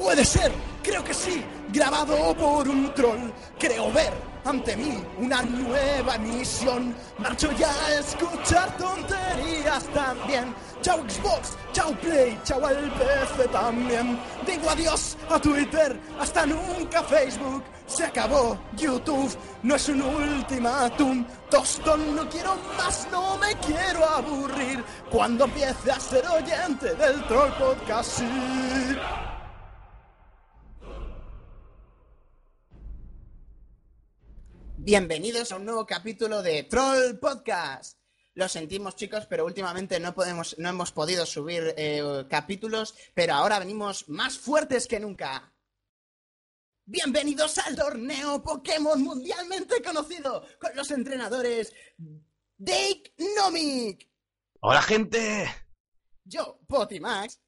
Puede ser, creo que sí, grabado por un troll. Creo ver ante mí una nueva emisión. Marcho ya a escuchar tonterías también. Chao Xbox, chao Play, chao el PC también. Digo adiós a Twitter, hasta nunca Facebook. Se acabó YouTube, no es un ultimátum. Tostón, no quiero más, no me quiero aburrir. Cuando empiece a ser oyente del Troll Podcast. Bienvenidos a un nuevo capítulo de Troll Podcast. Lo sentimos chicos, pero últimamente no podemos, no hemos podido subir eh, capítulos, pero ahora venimos más fuertes que nunca. Bienvenidos al torneo Pokémon mundialmente conocido con los entrenadores Dake Nomic, Hola gente. yo Potimax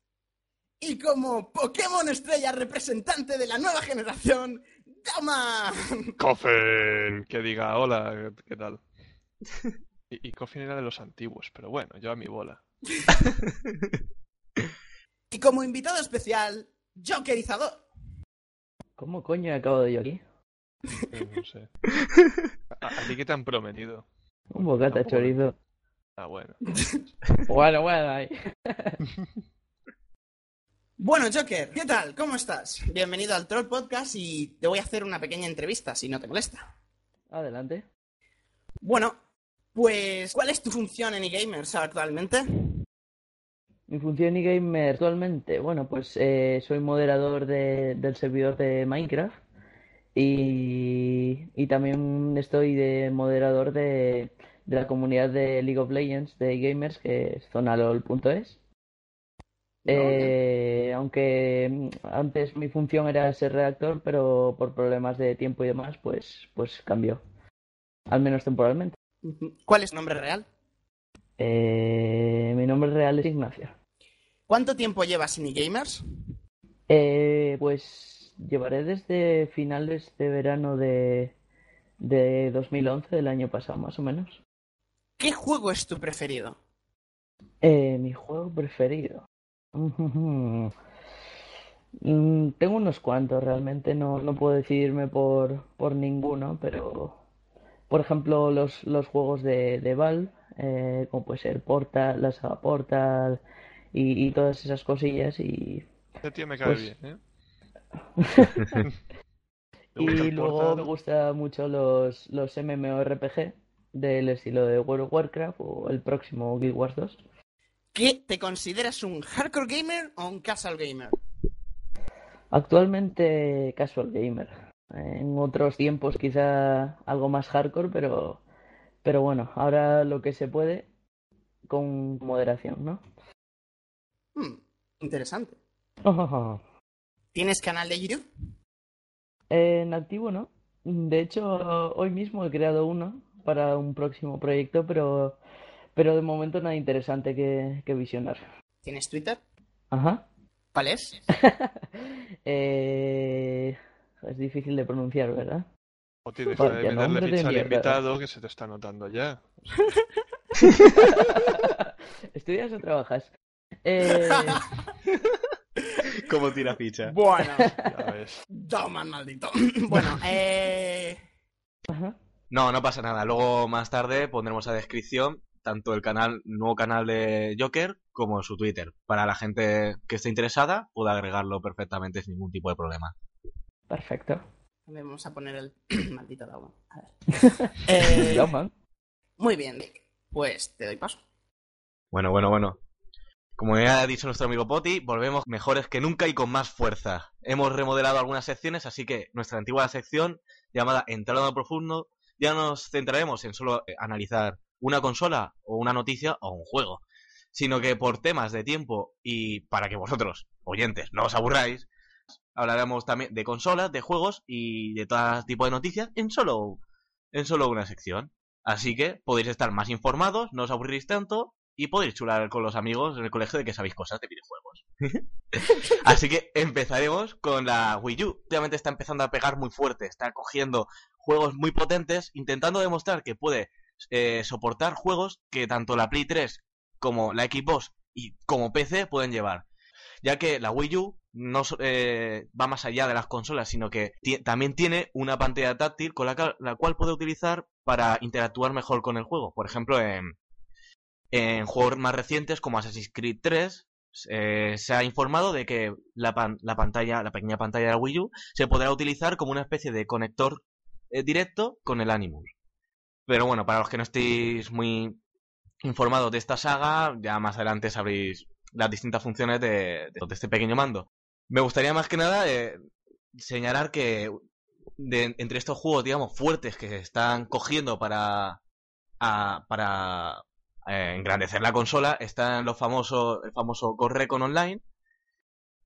y como Pokémon estrella representante de la nueva generación, Dama. Coffin, que diga hola, ¿qué tal? Y, y Coffin era de los antiguos, pero bueno, yo a mi bola. Y como invitado especial, Jokerizador. ¿Cómo coño he acabado yo aquí? No sé. ¿A, a ti qué te han prometido? Un bocata Tampoco- chorizo. Ah, bueno. Bueno, bueno, ahí. Bueno, Joker, ¿qué tal? ¿Cómo estás? Bienvenido al Troll Podcast y te voy a hacer una pequeña entrevista, si no te molesta. Adelante. Bueno, pues, ¿cuál es tu función en eGamers actualmente? Mi función e-gamer actualmente, bueno, pues eh, soy moderador de- del servidor de Minecraft y, y también estoy de moderador de, de la comunidad de League of Legends de gamers que es zonalol.es. Eh, aunque mm, antes mi función era ser redactor, pero por problemas de tiempo y demás, pues, pues cambió. Al menos temporalmente. ¿Cuál es tu nombre real? Eh, mi nombre real es Ignacio. ¿Cuánto tiempo llevas en eGamers? Eh, pues llevaré desde finales de verano de, de 2011, del año pasado más o menos. ¿Qué juego es tu preferido? Eh, mi juego preferido. Mm, tengo unos cuantos, realmente no, no puedo decidirme por, por ninguno, pero por ejemplo los, los juegos de, de Valve, eh, como puede ser Portal, la saga Portal y, y todas esas cosillas y Este tío me cae Pues- bien, ¿eh? Y gusta el luego Portal. me gustan mucho los, los MMORPG del estilo de World of Warcraft o el próximo Guild Wars 2. ¿Qué te consideras un hardcore gamer o un casual gamer? Actualmente casual gamer. En otros tiempos quizá algo más hardcore, pero, pero bueno, ahora lo que se puede con moderación, ¿no? Hmm, interesante. ¿Tienes canal de YouTube? En activo, ¿no? De hecho, hoy mismo he creado uno para un próximo proyecto, pero, pero de momento nada interesante que, que visionar. ¿Tienes Twitter? Ajá. ¿Cuál es? Eh, es difícil de pronunciar, ¿verdad? Oti, deja Vaya de meterle de ficha al invitado que se te está notando ya. ¿Estudias o trabajas? Eh, ¿Cómo tira ficha? Bueno, Ya ves. Dauman maldito. bueno, eh... ajá. No, no pasa nada. Luego más tarde pondremos a descripción tanto el canal, nuevo canal de Joker como su Twitter. Para la gente que esté interesada, pueda agregarlo perfectamente sin ningún tipo de problema. Perfecto. Vamos a poner el maldito Dauman. A ver. Eh, muy bien, Dick. Pues te doy paso. Bueno, bueno, bueno. Como ya ha dicho nuestro amigo Poti, volvemos mejores que nunca y con más fuerza. Hemos remodelado algunas secciones, así que nuestra antigua sección, llamada Entrada a Profundo, ya nos centraremos en solo analizar una consola o una noticia o un juego. sino que por temas de tiempo y para que vosotros, oyentes, no os aburráis, hablaremos también de consolas, de juegos y de todo tipo de noticias en solo, en solo una sección. Así que podéis estar más informados, no os aburriréis tanto y podéis chular con los amigos en el colegio de que sabéis cosas de videojuegos. Así que empezaremos con la Wii U. Obviamente está empezando a pegar muy fuerte, está cogiendo juegos muy potentes, intentando demostrar que puede eh, soportar juegos que tanto la Play 3 como la Xbox y como PC pueden llevar. Ya que la Wii U no eh, va más allá de las consolas, sino que también tiene una pantalla táctil con la, cual puede utilizar para interactuar mejor con el juego. Por ejemplo, en, juegos más recientes como Assassin's Creed 3 eh, se ha informado de que la, la, pantalla, la pequeña pantalla de la Wii U se podrá utilizar como una especie de conector directo con el Animus. Pero bueno, para los que no estéis muy informados de esta saga, ya más adelante sabréis las distintas funciones de, de, este pequeño mando. Me gustaría más que nada eh, señalar que entre estos juegos, digamos, fuertes que se están cogiendo para, para eh, engrandecer la consola están los famosos, el famoso Correcon Online,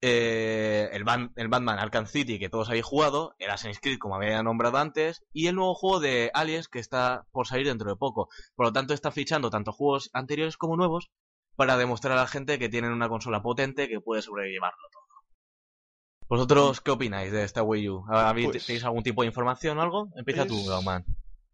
eh, el, el, Batman Arkham City que todos habéis jugado, el Assassin's Creed como había nombrado antes, y el nuevo juego de Aliens que está por salir dentro de poco. Por lo tanto, está fichando tanto juegos anteriores como nuevos para demostrar a la gente que tienen una consola potente que puede sobrellevarlo todo. ¿Vosotros qué opináis de esta Wii U? ¿Tenéis pues algún tipo de información o algo? Empieza tú, Gauman.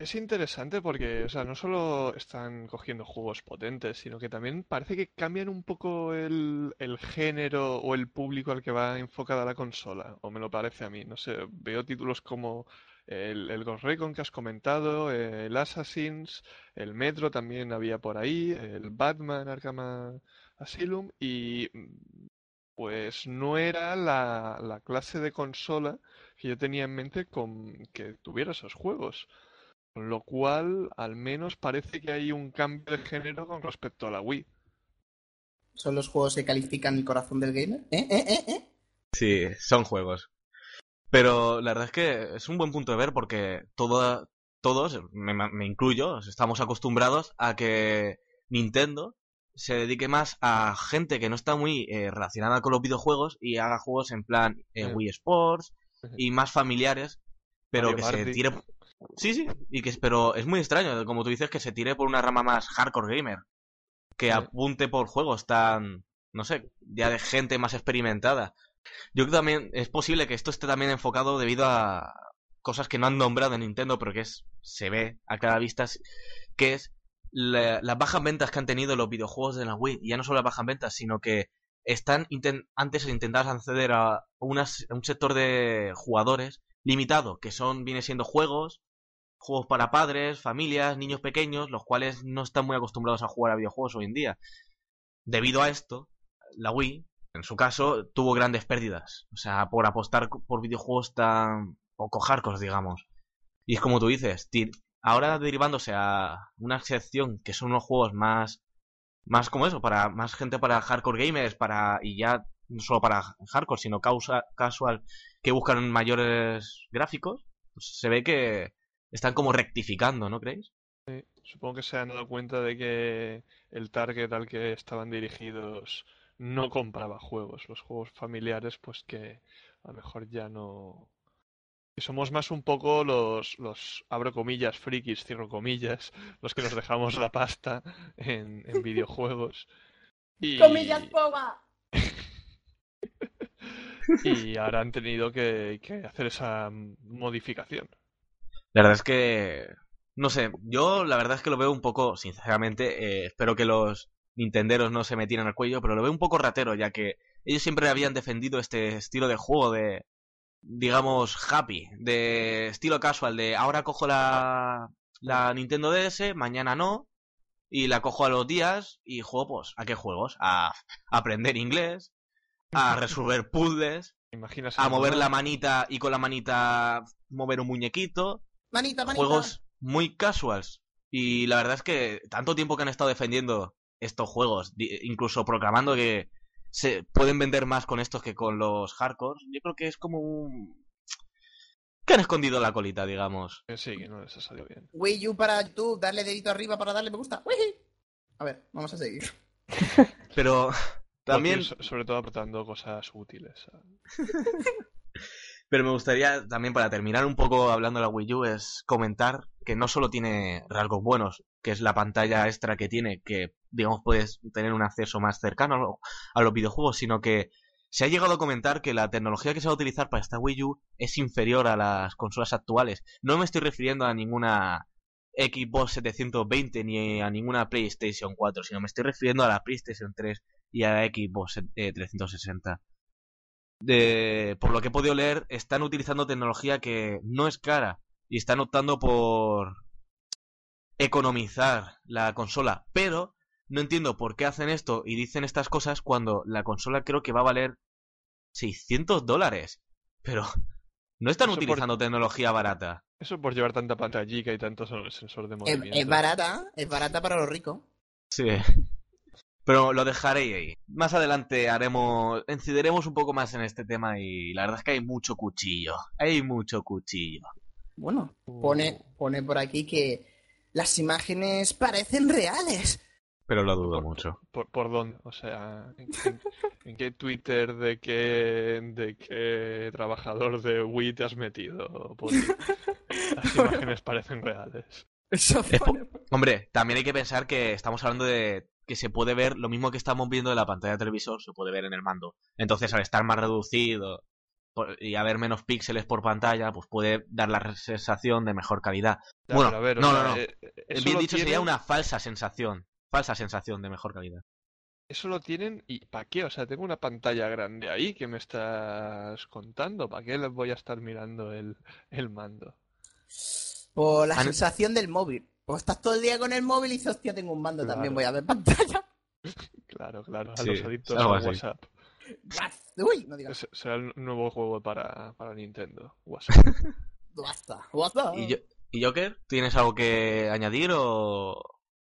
Es interesante porque, o sea, no solo están cogiendo juegos potentes, sino que también parece que cambian un poco el, género o el público al que va enfocada la consola, o me lo parece a mí. No sé, veo títulos como el, el Ghost Recon que has comentado, el Assassins, el Metro también había por ahí, el Batman Arkham Asylum, y pues no era la, la clase de consola que yo tenía en mente con que tuviera esos juegos. Con lo cual, al menos parece que hay un cambio de género con respecto a la Wii. ¿Son los juegos que califican el corazón del gamer? ¿Eh, eh, eh, eh? Sí, son juegos. Pero la verdad es que es un buen punto de ver porque todo, todos, me, me incluyo, estamos acostumbrados a que Nintendo se dedique más a gente que no está muy eh, relacionada con los videojuegos y haga juegos en plan eh, Wii Sports y más familiares, pero que se tire Sí, sí, y que, pero es muy extraño, como tú dices, que se tire por una rama más hardcore gamer. Que apunte por juegos tan, no sé, ya de gente más experimentada. Yo creo que también es posible que esto esté también enfocado debido a cosas que no han nombrado en Nintendo, pero que es, se ve a cada vista, que es las bajas ventas que han tenido los videojuegos de la Wii. Y ya no solo las bajas ventas, sino que están antes de intentar acceder a, a un sector de jugadores limitado, que son, viene siendo juegos, juegos para padres, familias, niños pequeños, los cuales no están muy acostumbrados a jugar a videojuegos hoy en día. Debido a esto, la Wii, en su caso, tuvo grandes pérdidas. O sea, por apostar por videojuegos tan poco hardcore, digamos. Y es como tú dices, ahora derivándose a una sección que son unos juegos más más como eso, para más gente para hardcore gamers, para y ya no solo para hardcore, sino causa, casual que buscan mayores gráficos, pues se ve que están como rectificando, ¿no creéis? Sí, supongo que se han dado cuenta de que el target al que estaban dirigidos no compraba juegos, los juegos familiares, pues que a lo mejor ya no. Y somos más un poco los, los, abro comillas, frikis, cierro comillas, los que nos dejamos la pasta en, en videojuegos. Y... ¡Comillas, poba! y ahora han tenido que, que hacer esa modificación. La verdad es que, no sé, yo la verdad es que lo veo un poco, sinceramente, eh, espero que los nintenderos no se metieran al cuello, pero lo veo un poco ratero, ya que ellos siempre habían defendido este estilo de juego de, digamos, happy, de estilo casual, de ahora cojo la, la Nintendo DS, mañana no, y la cojo a los días y juego, pues, ¿a qué juegos? A, aprender inglés, a resolver puzzles, a mover la manita y con la manita mover un muñequito, Manita, manita. Juegos muy casuals. Y la verdad es que tanto tiempo que han estado defendiendo estos juegos, incluso proclamando que se pueden vender más con estos que con los hardcore, yo creo que es como un... que han escondido la colita, digamos. Sí, que no les ha salido bien. Wii U para YouTube, darle dedito arriba para darle me gusta. A ver, vamos a seguir. Pero también... Porque sobre todo aportando cosas útiles. Pero me gustaría también, para terminar un poco hablando de la Wii U, es comentar que no solo tiene rasgos buenos, que es la pantalla extra que tiene, que digamos puedes tener un acceso más cercano a, lo- a los videojuegos, sino que se ha llegado a comentar que la tecnología que se va a utilizar para esta Wii U es inferior a las consolas actuales. No me estoy refiriendo a ninguna Xbox 720 ni a ninguna PlayStation 4, sino me estoy refiriendo a la PlayStation 3 y a la Xbox eh, 360 de, por lo que he podido leer, están utilizando tecnología que no es cara y están optando por economizar la consola. Pero no entiendo por qué hacen esto y dicen estas cosas cuando la consola creo que va a valer 600 dólares. Pero no están Eso por- utilizando tecnología barata. Eso por llevar tanta pantallica y tanto so- sensor de Es, movimiento. es barata, es barata para los ricos. Sí. Pero lo dejaré ahí. Más adelante haremos, incidiremos un poco más en este tema y la verdad es que hay mucho cuchillo. Hay mucho cuchillo. Bueno, Uh. pone, pone por aquí que las imágenes parecen reales. Pero lo dudo mucho. ¿Por, por dónde? O sea, ¿en, en- en qué Twitter de qué, de qué trabajador de Wii te has metido? Poli? Las imágenes parecen reales. Eso Es pone- Hombre, también hay que pensar que estamos hablando de que se puede ver lo mismo que estamos viendo en la pantalla del televisor, se puede ver en el mando. Entonces, al estar más reducido y haber menos píxeles por pantalla, pues puede dar la sensación de mejor calidad. Ya, Bueno, pero a ver, o no, sea, no, no. eh, eso Bien dicho, sería una falsa sensación. Falsa sensación de mejor calidad. Eso lo tienen y ¿para qué? O sea, tengo una pantalla grande ahí que me estás contando. ¿Para qué les voy a estar mirando el, el mando? Por la sensación del móvil. Pues estás todo el día con el móvil y dices, hostia, tengo un mando, Claro. también voy a ver pantalla. Claro, claro, a Sí, los adictos a. WhatsApp. Uy, no digas. Será el nuevo juego para, para Nintendo. WhatsApp. Basta, basta. ¿Y, yo, ¿Y Joker? ¿Tienes algo que añadir o,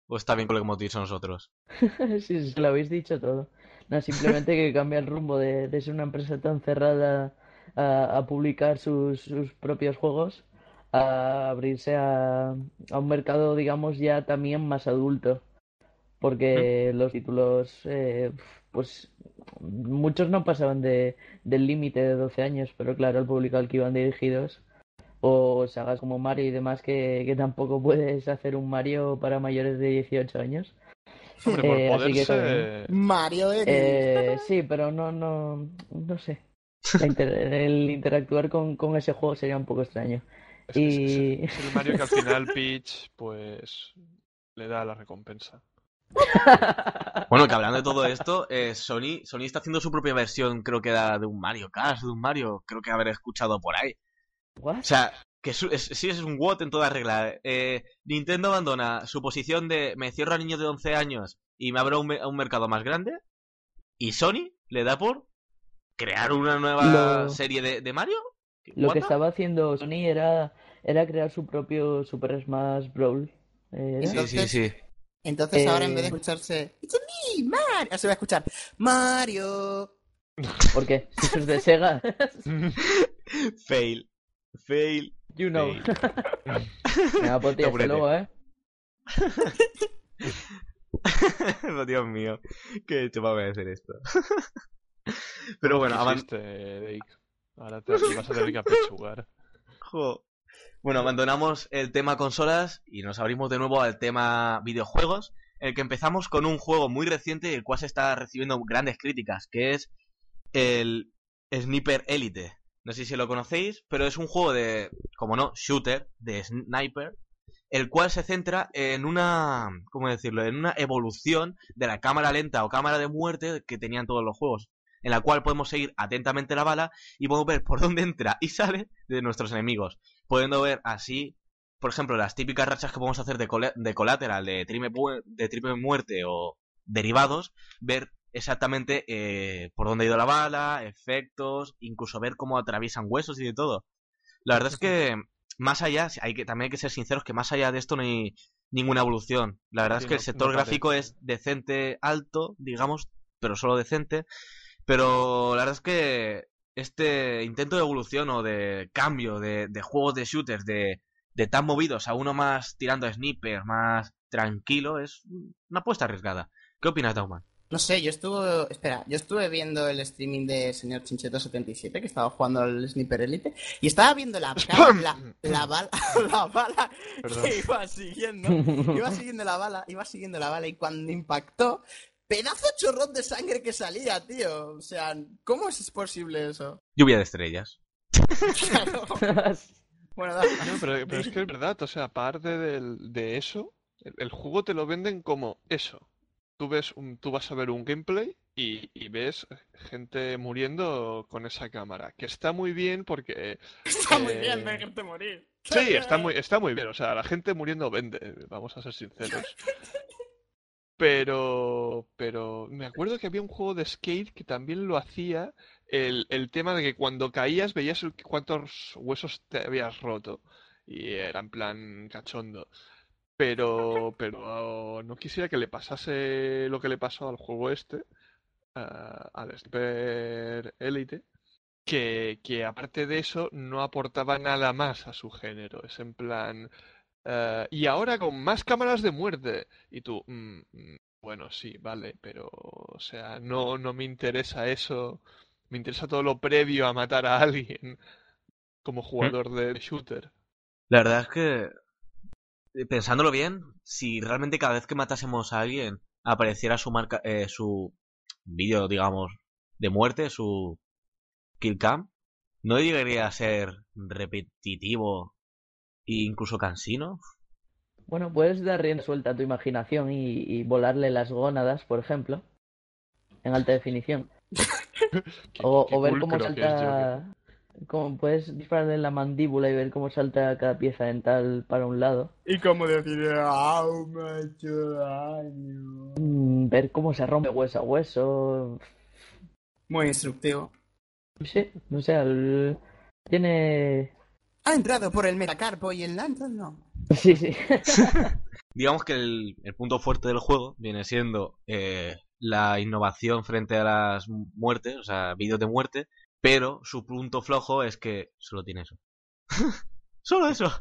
o está bien con lo que hemos dicho nosotros? Sí, sí, lo habéis dicho todo. No, simplemente que cambia el rumbo de, de ser una empresa tan cerrada a, a publicar sus, sus propios juegos a abrirse a, a un mercado, digamos, ya también más adulto. Porque los títulos, eh, pues muchos no pasaban de, del límite de 12 años, pero claro, el público al que iban dirigidos, o sagas como Mario y demás, que, que tampoco puedes hacer un Mario para mayores de 18 años. Hombre, por Eh, así que. Mario X. Eh, sí, pero no, no, no sé. Inter- el interactuar con, con ese juego sería un poco extraño. Es, es- y- es- es el Mario que al final Peach, pues, le da la recompensa. Bueno, que hablando de todo esto, eh, Sony, Sony está haciendo su propia versión, creo que era de un Mario Kart, de un Mario, creo que haber escuchado por ahí. ¿What? O sea, que su- es- sí es un WOT en toda regla. Eh, Nintendo abandona su posición de me cierro a niños de 11 años y me abro a un, me- a un mercado más grande. Y Sony le da por crear una nueva Lo- serie de, de Mario. Lo What que estaba haciendo Sony era, era crear su propio Super Smash Brawl. Eh, ¿era? Sí, sí, Entonces- sí. Entonces ahora en Eh, vez de escucharse It's me, Mario, se va a escuchar Mario. ¿Por qué? Si eso es de Sega. Fail. Fail. You know. fail. Venga, pues tío, Apúrate. luego, ¿eh? Oh, Dios mío, qué he hecho para hacer esto. Pero bueno, avan- Quisiste, Dake. Ahora te vas a tener que apechugar. Bueno, abandonamos el tema consolas y nos abrimos de nuevo al tema videojuegos, el que empezamos con un juego muy reciente el cual se está recibiendo grandes críticas, que es el Sniper Elite. No sé si lo conocéis, pero es un juego de, como no, shooter, de sniper, el cual se centra en una, ¿cómo decirlo?, en una evolución de la cámara lenta o cámara de muerte que tenían todos los juegos, en la cual podemos seguir atentamente la bala y podemos ver por dónde entra y sale de nuestros enemigos, pudiendo ver así, por ejemplo, las típicas rachas que podemos hacer de, cole- de colateral, de triple, de triple muerte o derivados, ver exactamente eh, por dónde ha ido la bala, efectos, incluso ver cómo atraviesan huesos y de todo. La verdad es que más allá, hay que también hay que ser sinceros que más allá de esto no hay ninguna evolución. La verdad Sí, es que no- el sector no gráfico es decente, alto, digamos, pero solo decente. Pero la verdad es que este intento de evolución o de cambio de, de juegos de shooters de, de tan movidos a uno más tirando a sniper, más tranquilo, es una apuesta arriesgada. ¿Qué opinas, Dauman? No sé, yo estuve. Espera, yo estuve viendo el streaming de señor Chincheto77, que estaba jugando al Sniper Elite, y estaba viendo la, la, la bala, la bala que iba siguiendo. Iba siguiendo la bala, iba siguiendo la bala, y cuando impactó, pedazo chorrón de sangre que salía, tío. O sea, ¿cómo es posible eso? Lluvia de estrellas. bueno, pero, es que es verdad, o sea, aparte de eso, el juego te lo venden como eso tú ves un, tú vas a ver un gameplay y, ves gente muriendo con esa cámara, que está muy bien porque está muy bien ver gente morir. Sí, está muy, está muy bien. O sea, la gente muriendo vende, vamos a ser sinceros. Pero, pero me acuerdo que había un juego de skate que también lo hacía el, el tema de que cuando caías veías cuántos huesos te habías roto. Y era en plan cachondo. Pero, pero no quisiera que le pasase lo que le pasó al juego este, al Sniper Elite, que, que, aparte de eso no aportaba nada más a su género. Es en plan... Uh, y ahora con más cámaras de muerte. Y tú, mm, mm, bueno, sí, vale, pero, o sea, no, no me interesa eso. Me interesa todo lo previo a matar a alguien como jugador de shooter. La verdad es que eh, pensándolo bien, si realmente cada vez que matásemos a alguien apareciera su marca, eh, su vídeo, digamos, de muerte, su kill cam, ¿no llegaría a ser repetitivo e incluso cansino? Bueno, puedes dar rienda suelta a tu imaginación y, volarle las gónadas, por ejemplo, en alta definición. o, ver cómo salta como puedes dispararle en la mandíbula y ver cómo salta cada pieza dental para un lado. Y cómo decir, ¡au, macho daño! Mm, ver cómo se rompe hueso a hueso. Muy instructivo. Sí, no sé, tiene... Ha entrado por el metacarpo y el lantern no. Sí, sí. Digamos que el, punto fuerte del juego viene siendo eh, la innovación frente a las muertes, o sea, vídeos de muerte, pero su punto flojo es que solo tiene eso. solo eso.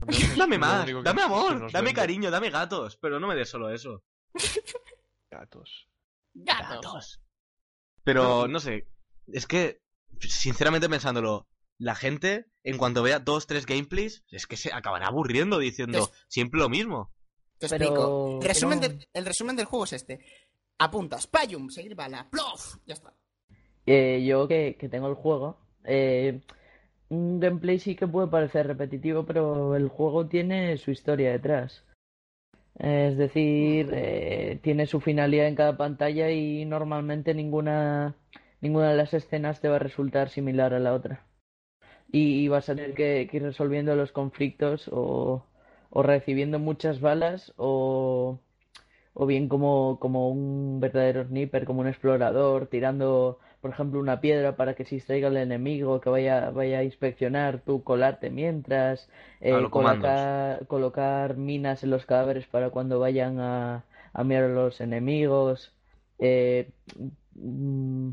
dame más, dame amor, dame cariño, dame gatos, pero no me des solo eso. Gatos. Gatos. Pero no sé, es que, sinceramente pensándolo, la gente, en cuanto vea dos, tres gameplays, es que se acabará aburriendo diciendo siempre lo mismo. Te explico. El resumen, el resumen del juego es este. Apuntas, payum, seguir bala, plof, ya está. Eh, yo que, tengo el juego, eh, un gameplay sí que puede parecer repetitivo, pero el juego tiene su historia detrás. Es decir, eh, tiene su finalidad en cada pantalla y normalmente ninguna, ninguna de las escenas te va a resultar similar a la otra. Y, vas a tener que, ir resolviendo los conflictos o, o recibiendo muchas balas o, o bien como, como un verdadero sniper, como un explorador, tirando por ejemplo, una piedra para que se distraiga el enemigo, que vaya, vaya a inspeccionar, tú colarte mientras, eh, colocar, minas en los cadáveres para cuando vayan a, a mirar a los enemigos, eh, mm,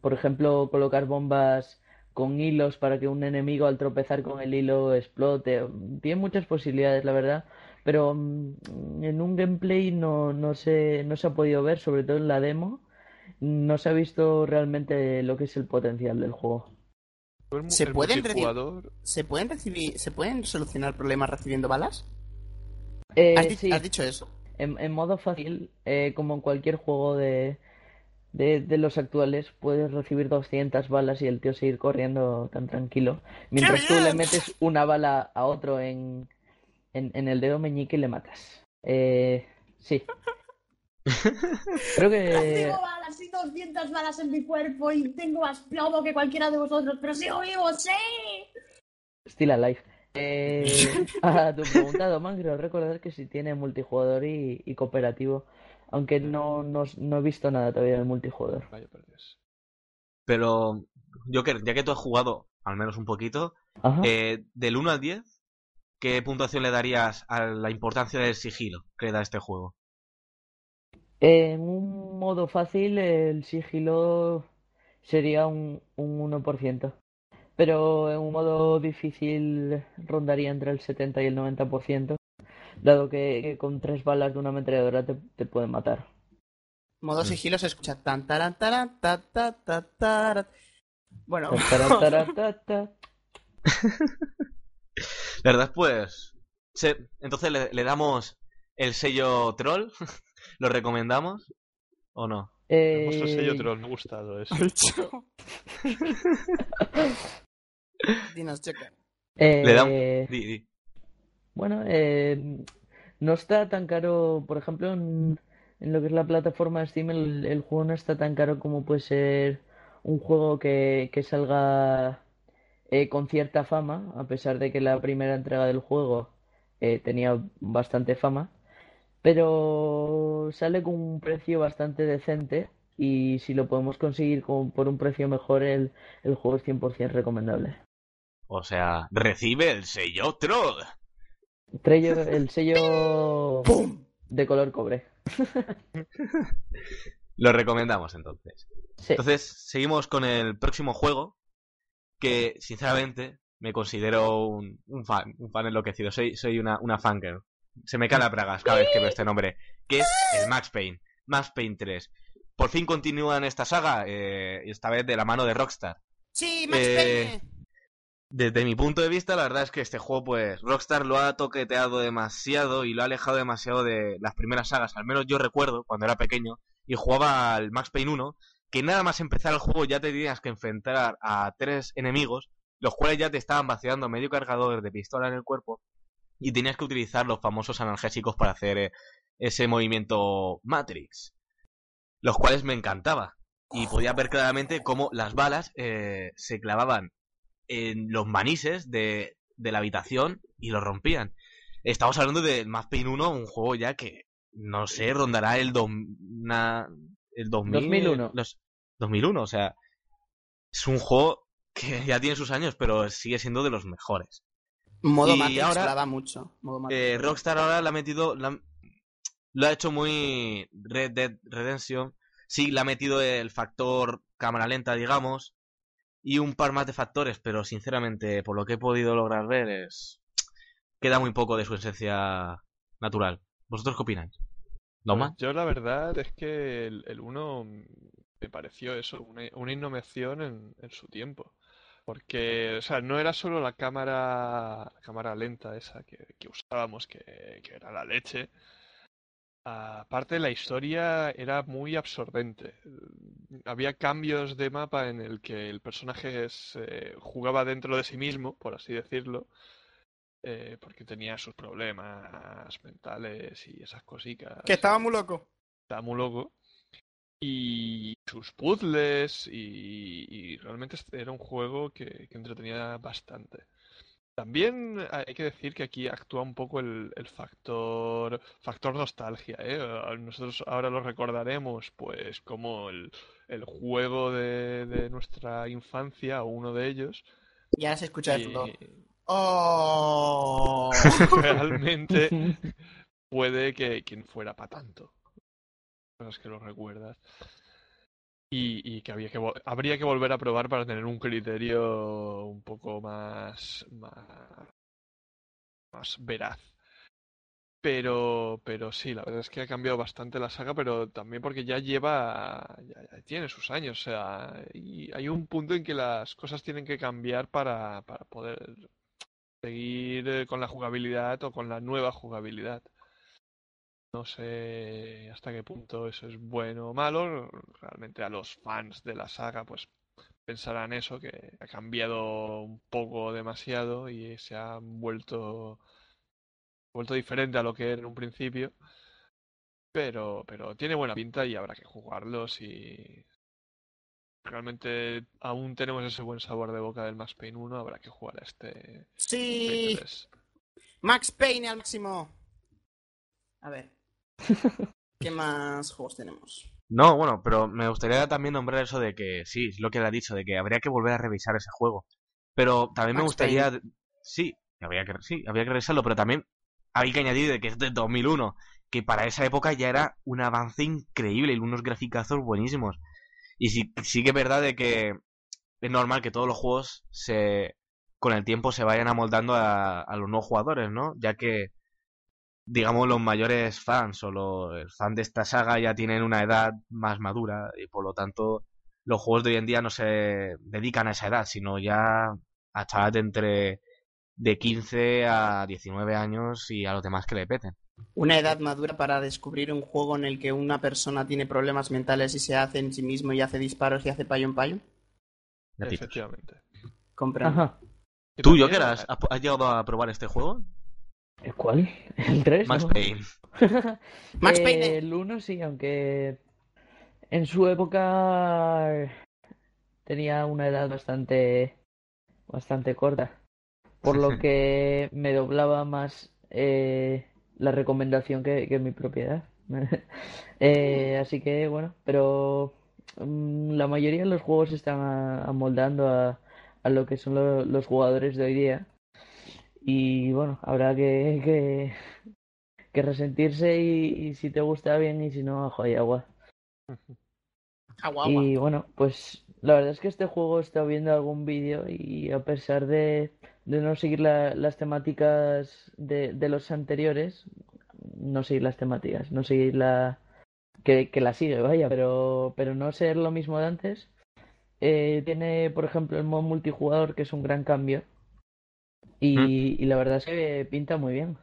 por ejemplo, colocar bombas con hilos para que un enemigo al tropezar con el hilo explote. Tiene muchas posibilidades, la verdad, pero mm, en un gameplay no, no, se, no se ha podido ver, sobre todo en la demo no se ha visto realmente lo que es el potencial del juego. ¿Se pueden, ¿Se pueden recibir, se pueden solucionar problemas recibiendo balas? Eh, ¿Has, dicho eso? En, modo fácil, eh, como en cualquier juego de, de, los actuales, puedes recibir 200 balas y el tío seguir corriendo tan tranquilo. Mientras tú le metes una bala a otro en, en, el dedo meñique y le matas. Eh, sí. Creo que... 200 balas en mi cuerpo y tengo más plomo que cualquiera de vosotros, pero sigo vivo, sí. Still alive. Eh, a tu pregunta, Doman, creo recordar que si tiene multijugador y, cooperativo, aunque no, no, he visto nada todavía del multijugador. Pero, Joker, ya que tú has jugado al menos un poquito, eh, del 1 al 10, ¿qué puntuación le darías a la importancia del sigilo que le da este juego? En un modo fácil el sigilo sería un, un 1%, pero en un modo difícil rondaría entre el 70 y el 90%, dado que, con tres balas de una ametralladora te, te pueden matar. Modo sigilo se escucha tan taran taran ta ta ta taran. Bueno. La verdad, pues. se- entonces le, le damos el sello troll. ¿Lo recomendamos? ¿O no? Eh, sello troll, me ha gustado eso. dinos, Joker. eh, Le damos. Di, di. Bueno, eh, no está tan caro, por ejemplo, en, en lo que es la plataforma Steam, el, juego no está tan caro como puede ser un juego que, que salga eh, con cierta fama, a pesar de que la primera entrega del juego eh, tenía bastante fama, pero sale con un precio bastante decente y si lo podemos conseguir con- por un precio mejor, el, el juego es 100% recomendable. O sea, recibe el sello troll. Trello- el sello ¡Pum! de color cobre. Lo recomendamos entonces. Sí. Entonces, seguimos con el próximo juego. Que, sinceramente, me considero un, un fan, un fan enloquecido. Soy, soy una, una fangirl. Se me cae la bragas cada vez que veo este nombre. Que es el Max Payne. Max Payne 3. Por fin continúan esta saga, eh, esta vez de la mano de Rockstar. Sí, Max Eh, Payne. Desde mi punto de vista, la verdad es que este juego, pues, Rockstar lo ha toqueteado demasiado y lo ha alejado demasiado de las primeras sagas. Al menos yo recuerdo, cuando era pequeño, y jugaba al Max Payne 1, que nada más empezar el juego ya te tenías que enfrentar a tres enemigos, los cuales ya te estaban vaciando medio cargador de pistola en el cuerpo, y tenías que utilizar los famosos analgésicos para hacer eh, ese movimiento Matrix, los cuales me encantaba. Y podía ver claramente cómo las balas eh, se clavaban en los manises de, de la habitación y lo rompían. Estamos hablando del Max Payne 1, un juego ya que, no sé, rondará el, do- una- el 2000, 2001. Los, 2001, o sea, es un juego que ya tiene sus años, pero sigue siendo de los mejores. Modo y Matrix ahora- clava mucho. Modo Matrix. Eh, Rockstar ahora le ha metido. la- lo ha hecho muy Red Dead Redemption. Sí, le ha metido el factor cámara lenta, digamos. Y un par más de factores, pero sinceramente, por lo que he podido lograr ver, es. Queda muy poco de su esencia natural. ¿Vosotros qué opináis? ¿No más? Pues Yo la verdad es que el, el 1 me pareció eso, una, una innovación en, en su tiempo. Porque, o sea, no era solo la cámara, la cámara lenta esa que, que usábamos, que, que era la leche. Aparte, la historia era muy absorbente. Había cambios de mapa en el que el personaje se jugaba dentro de sí mismo, por así decirlo, eh, porque tenía sus problemas mentales y esas cositas. Que estaba muy loco. Estaba muy loco. Y sus puzzles, y, y realmente este era un juego que, que entretenía bastante. También hay que decir que aquí actúa un poco el, el factor, factor nostalgia, ¿eh? Nosotros ahora lo recordaremos, pues, como el, el juego de, de nuestra infancia, o uno de ellos. Y ahora se escucha de y fondo. ¡Oh! realmente puede que quien fuera para tanto. Cosas que lo recuerdas. Y, que, había que habría que volver a probar para tener un criterio un poco más, más, más veraz. Pero, pero sí, la verdad es que ha cambiado bastante la saga, pero también porque ya lleva, ya, ya tiene sus años, o sea, y hay un punto en que las cosas tienen que cambiar para, para poder seguir eh, con la jugabilidad o con la nueva jugabilidad. No sé hasta qué punto eso es bueno o malo. Realmente a los fans de la saga pues pensarán eso, que ha cambiado un poco demasiado y se ha vuelto, vuelto diferente a lo que era en un principio. Pero, pero tiene buena pinta y habrá que jugarlos y realmente aún tenemos ese buen sabor de boca del Max Payne 1, habrá que jugar a este Sí. 3. Max Payne al máximo. A ver. ¿Qué más juegos tenemos? No, bueno, pero me gustaría también nombrar eso de que, sí, es lo que le ha dicho, de que habría que volver a revisar ese juego. Pero también me gustaría, sí, que habría que, sí, que revisarlo, pero también hay que añadir de que es de 2001, que para esa época ya era un avance increíble y unos graficazos buenísimos. Y sí, sí que es verdad de que es normal que todos los juegos se, con el tiempo se vayan amoldando a, a los nuevos jugadores, ¿no? Ya que digamos, los mayores fans o los fans de esta saga ya tienen una edad más madura y por lo tanto los juegos de hoy en día no se dedican a esa edad, sino ya a chavales de entre de 15 a 19 años y a los demás que le peten. Una edad madura para descubrir un juego en el que una persona tiene problemas mentales y se hace en sí mismo y hace disparos y hace payo en payo. Efectivamente. Comprendo. ¿Tú, Joker, has, has llegado a probar este juego? ¿El cuál? ¿El 3? Max ¿no? Payne. Max Eh, Payne. El 1 sí, aunque en su época tenía una edad bastante bastante corta, por lo que me doblaba más eh, la recomendación que, que mi propiedad. Eh, así que bueno, pero mm, la mayoría de los juegos se están a- amoldando a, a lo que son lo- los jugadores de hoy día. Y bueno, habrá que, que, que resentirse y, y si te gusta bien y si no, ajo y agua. Agua, agua. Y bueno, pues la verdad es que este juego he estado viendo algún vídeo y a pesar de, de no seguir la- las temáticas de, de los anteriores, no seguir las temáticas, no seguir la... que, que la sigue, vaya, pero, pero no ser lo mismo de antes. Eh, tiene, por ejemplo, el modo multijugador, que es un gran cambio. Y, y la verdad es que pinta muy bien.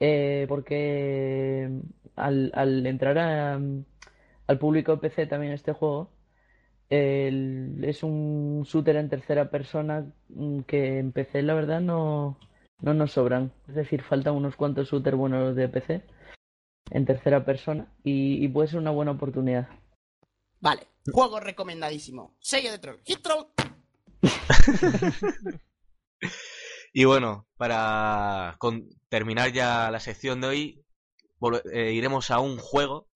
Eh, porque al, al entrar a, al público de PC también este juego, el- es un shooter en tercera persona mm, que en PC la verdad no, no nos sobran. Es decir, faltan unos cuantos shooters buenos de PC en tercera persona y, y puede ser una buena oportunidad. Vale. Juego recomendadísimo. Sello de troll. Hit troll. Y bueno, para con- terminar ya la sección de hoy, eh, iremos a un juego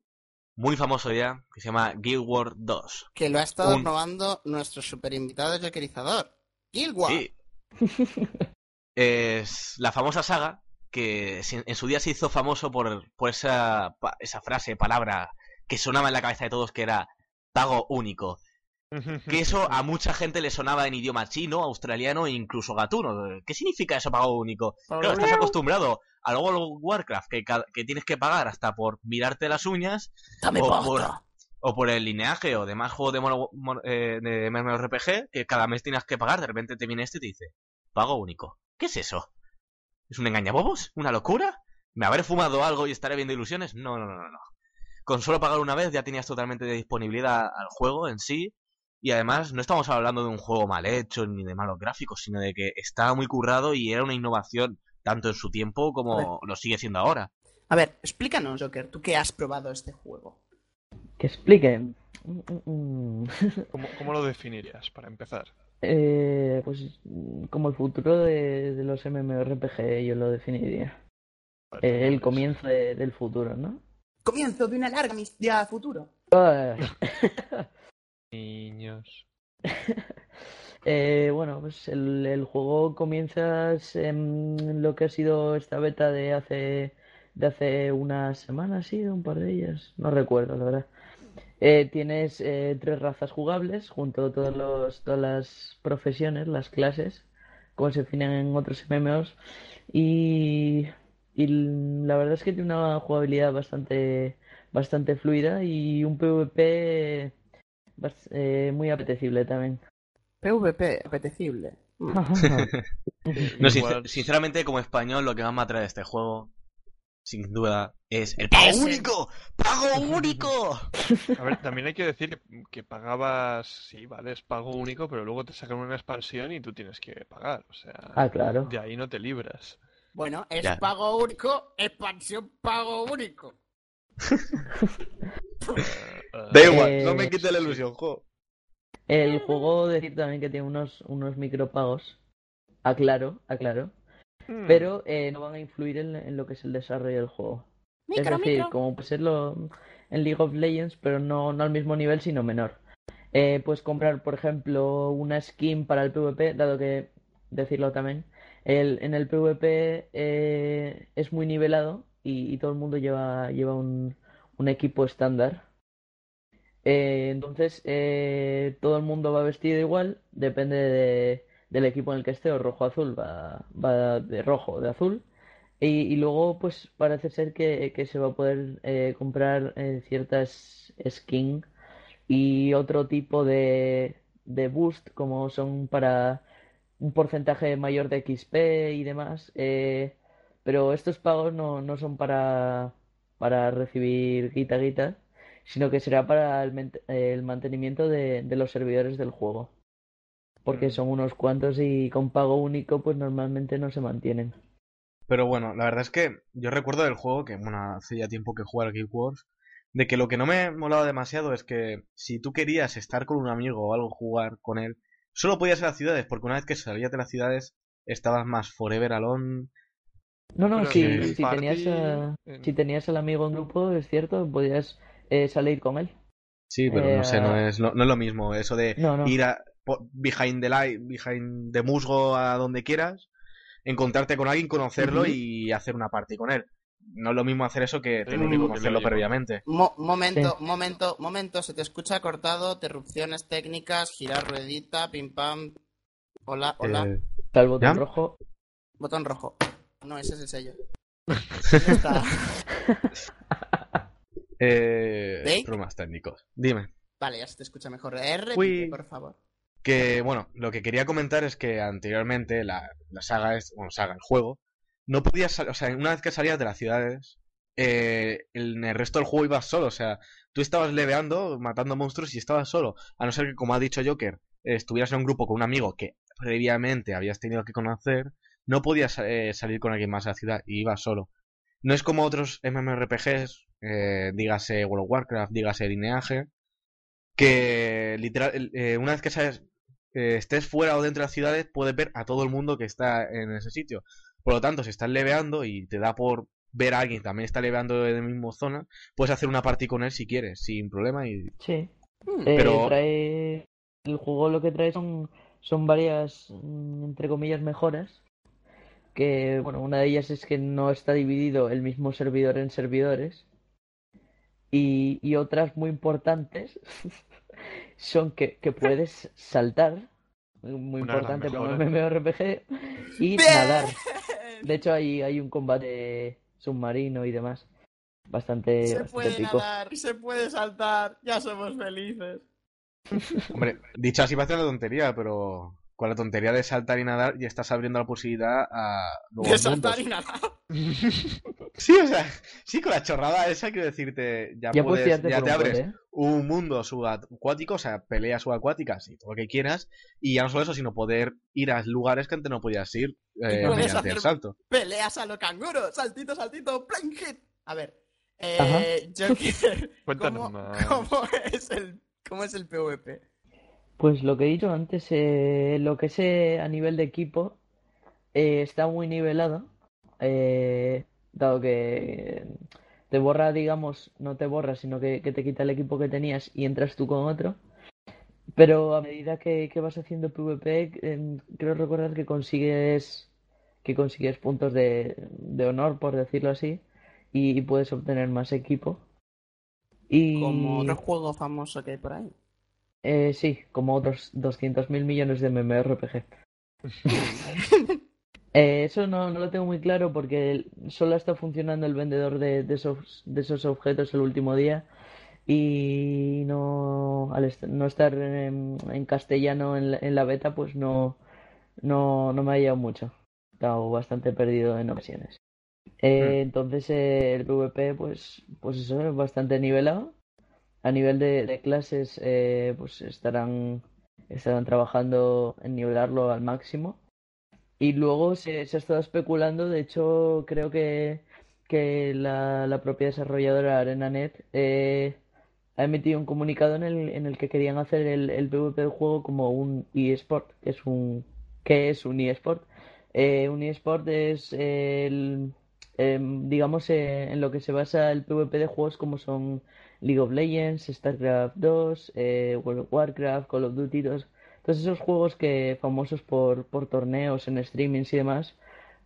muy famoso ya, que se llama Guild Wars 2. Que lo ha estado Un- probando nuestro super invitado jokerizador. Guild Wars. Sí. es la famosa saga que en su día se hizo famoso por, por esa, esa frase, palabra que sonaba en la cabeza de todos que era pago único. Que eso a mucha gente le sonaba en idioma chino, australiano e incluso gatuno. ¿Qué significa eso pago único? Claro, estás acostumbrado al World of Warcraft que, tienes que pagar hasta por mirarte las uñas Dame o pasta. por, o por el lineaje o demás juegos de, mono- mon- eh, de MMORPG que cada mes tienes que pagar, de repente te viene este y te dice, pago único. ¿Qué es eso? ¿Es un engañabobos? ¿Una locura? ¿Me habré fumado algo y estaré viendo ilusiones? No, no, no, no. no. Con solo pagar una vez ya tenías totalmente de disponibilidad al juego en sí. Y además no estamos hablando de un juego mal hecho ni de malos gráficos, sino de que estaba muy currado y era una innovación tanto en su tiempo como lo sigue siendo ahora. A ver, explícanos, Joker, tú que has probado este juego. Que expliquen. Mm. ¿Cómo, cómo lo definirías para empezar? Eh, pues como el futuro de, de los MMORPG yo lo definiría. Vale, Eh, el pues, comienzo de- del futuro, ¿no? Comienzo de una larga misión a futuro. Niños. eh, bueno, pues el, juego comienzas en lo que ha sido esta beta de hace de hace unas semanas, sí, un par de ellas, no recuerdo, la verdad. Eh, tienes eh, tres razas jugables junto a todos los, todas las profesiones, las clases, como se definen en otros MMOs. Y, y la verdad es que tiene una jugabilidad bastante, bastante fluida y un PvP eh, muy apetecible también. PvP, apetecible. Mm. No, sinceramente, como español, lo que más me atrae de este juego, sin duda, es el pago Ese. único. ¡Pago único! A ver, también hay que decir que, que pagabas, sí, vale, es pago único, pero luego te sacan una expansión y tú tienes que pagar. O sea, Ah, claro. de ahí no te libras. Bueno, es Ya. pago único, expansión pago único. Da igual, Eh, no me quite la ilusión, jo. El juego decir también que tiene unos, unos micropagos, aclaro, aclaro, hmm, pero eh, no van a influir en, en lo que es el desarrollo del juego. Es decir, como puede serlo en League of Legends, pero no, no al mismo nivel, sino menor. Eh, puedes comprar, por ejemplo, una skin para el PvP, dado que, decirlo también, el, en el PvP eh, es muy nivelado y, y todo el mundo lleva, lleva un, un equipo estándar. Eh, entonces, eh, todo el mundo va vestido igual, depende de- del equipo en el que esté, o rojo o azul, va, va de rojo de azul. Y, luego, pues parece ser que, se va a poder eh, comprar eh, ciertas skins y otro tipo de, de boost, como son para un porcentaje mayor de XP y demás. Pero estos pagos no, no son para, para recibir guita guita, sino que será para el, el mantenimiento de, de, los servidores del juego. Porque mm. son unos cuantos y con pago único pues normalmente no se mantienen. Pero bueno, la verdad es que yo recuerdo del juego, que bueno, hace ya tiempo que juego al Guild Wars, de que lo que no me molaba demasiado es que si tú querías estar con un amigo o algo, jugar con él, solo podías ir a las ciudades, porque una vez que salías de las ciudades estabas más forever alone. No, no, si, si, tenías si tenías al amigo en grupo, es cierto, podías eh, salir con él. Sí, pero no sé, no eh, es, no, es lo mismo. Eso de ir a behind the light, behind the musgo a donde quieras encontrarte con alguien, conocerlo y hacer una party con él. No es lo mismo hacer eso que tener que conocerlo previamente. momento, momento, momento, se te escucha cortado, interrupciones técnicas, girar ruedita, pim pam. Hola, hola. Eh, ¿Está el botón rojo? Botón rojo. No, ese es el sello. ¿Dónde está? eh, problemas técnicos. Dime. Vale, ya se te escucha mejor. R, por favor. Que, bueno, lo que quería comentar es que anteriormente la, saga es, bueno, saga, el juego, no podías, o sea, una vez que salías de las ciudades, eh, en el resto del juego ibas solo, o sea, tú estabas leveando, matando monstruos y estabas solo, a no ser que, como ha dicho Joker, estuvieras en un grupo con un amigo que previamente habías tenido que conocer, no podías eh, salir con alguien más a la ciudad y ibas solo. No es como otros MMORPGs, eh, dígase World of Warcraft, dígase Lineage, que literal, eh, una vez que sabes estés fuera o dentro de las ciudades, puedes ver a todo el mundo que está en ese sitio. Por lo tanto, si estás leveando y te da por ver a alguien que también está leveando en la misma zona, puedes hacer una party con él si quieres, sin problema. Y... Sí. Hmm. Pero... trae... El juego lo que trae son, son varias, mm, entre comillas, mejoras. Que, bueno, una de ellas es que no está dividido el mismo servidor en servidores. Y, y otras muy importantes son que, que puedes saltar, muy importante para un MMORPG, y nadar. De hecho, hay, hay un combate submarino y demás. Bastante. Se puede nadar, se puede saltar, ya somos felices. Hombre, dicho así parece una tontería, pero con la tontería de saltar y nadar y estás abriendo la posibilidad a de saltar y nadar. Sí o sea sí con la chorrada esa quiero decirte ya, puedes, ya te abres un mundo subacuático o sea peleas subacuáticas y todo lo que quieras y ya no solo eso sino poder ir a lugares que antes no podías ir eh, mediante el salto. peleas a lo canguro saltito saltito plan hit. A ver eh, yo quiero Cuéntanos ¿cómo, ¿cómo, es el cómo es el PvP pues lo que he dicho antes, eh, lo que sé a nivel de equipo eh, está muy nivelado, eh, dado que te borra, digamos, no te borra, sino que, te quita el equipo que tenías y entras tú con otro. Pero a medida que, vas haciendo PvP, creo recordar que consigues que consigues puntos de, honor, por decirlo así, y, puedes obtener más equipo. Y... Como otro juego famoso que hay por ahí. Eh, sí, como otros 200.000 millones de MMORPG. eh, eso no, no, lo tengo muy claro porque solo está funcionando el vendedor de, de, esos, de esos objetos el último día y no al no estar en, castellano en la, en la, beta pues no, no, no me ha ayudado mucho. He estado bastante perdido en ocasiones. Eh, hmm. Entonces eh, el PvP pues, pues eso es bastante nivelado a nivel de, clases, eh, pues estarán, estarán trabajando en nivelarlo al máximo. Y luego se, se ha estado especulando, de hecho, creo que, que la, la propia desarrolladora ArenaNet eh, ha emitido un comunicado en el, en el que querían hacer el, el PvP del juego como un eSport, que es un, ¿qué es un eSport? Eh, un eSport es el, em, digamos, eh, en lo que se basa el PvP de juegos como son League of Legends, StarCraft 2, eh, World of Warcraft, Call of Duty 2, todos esos juegos que famosos por, por torneos en streamings y demás,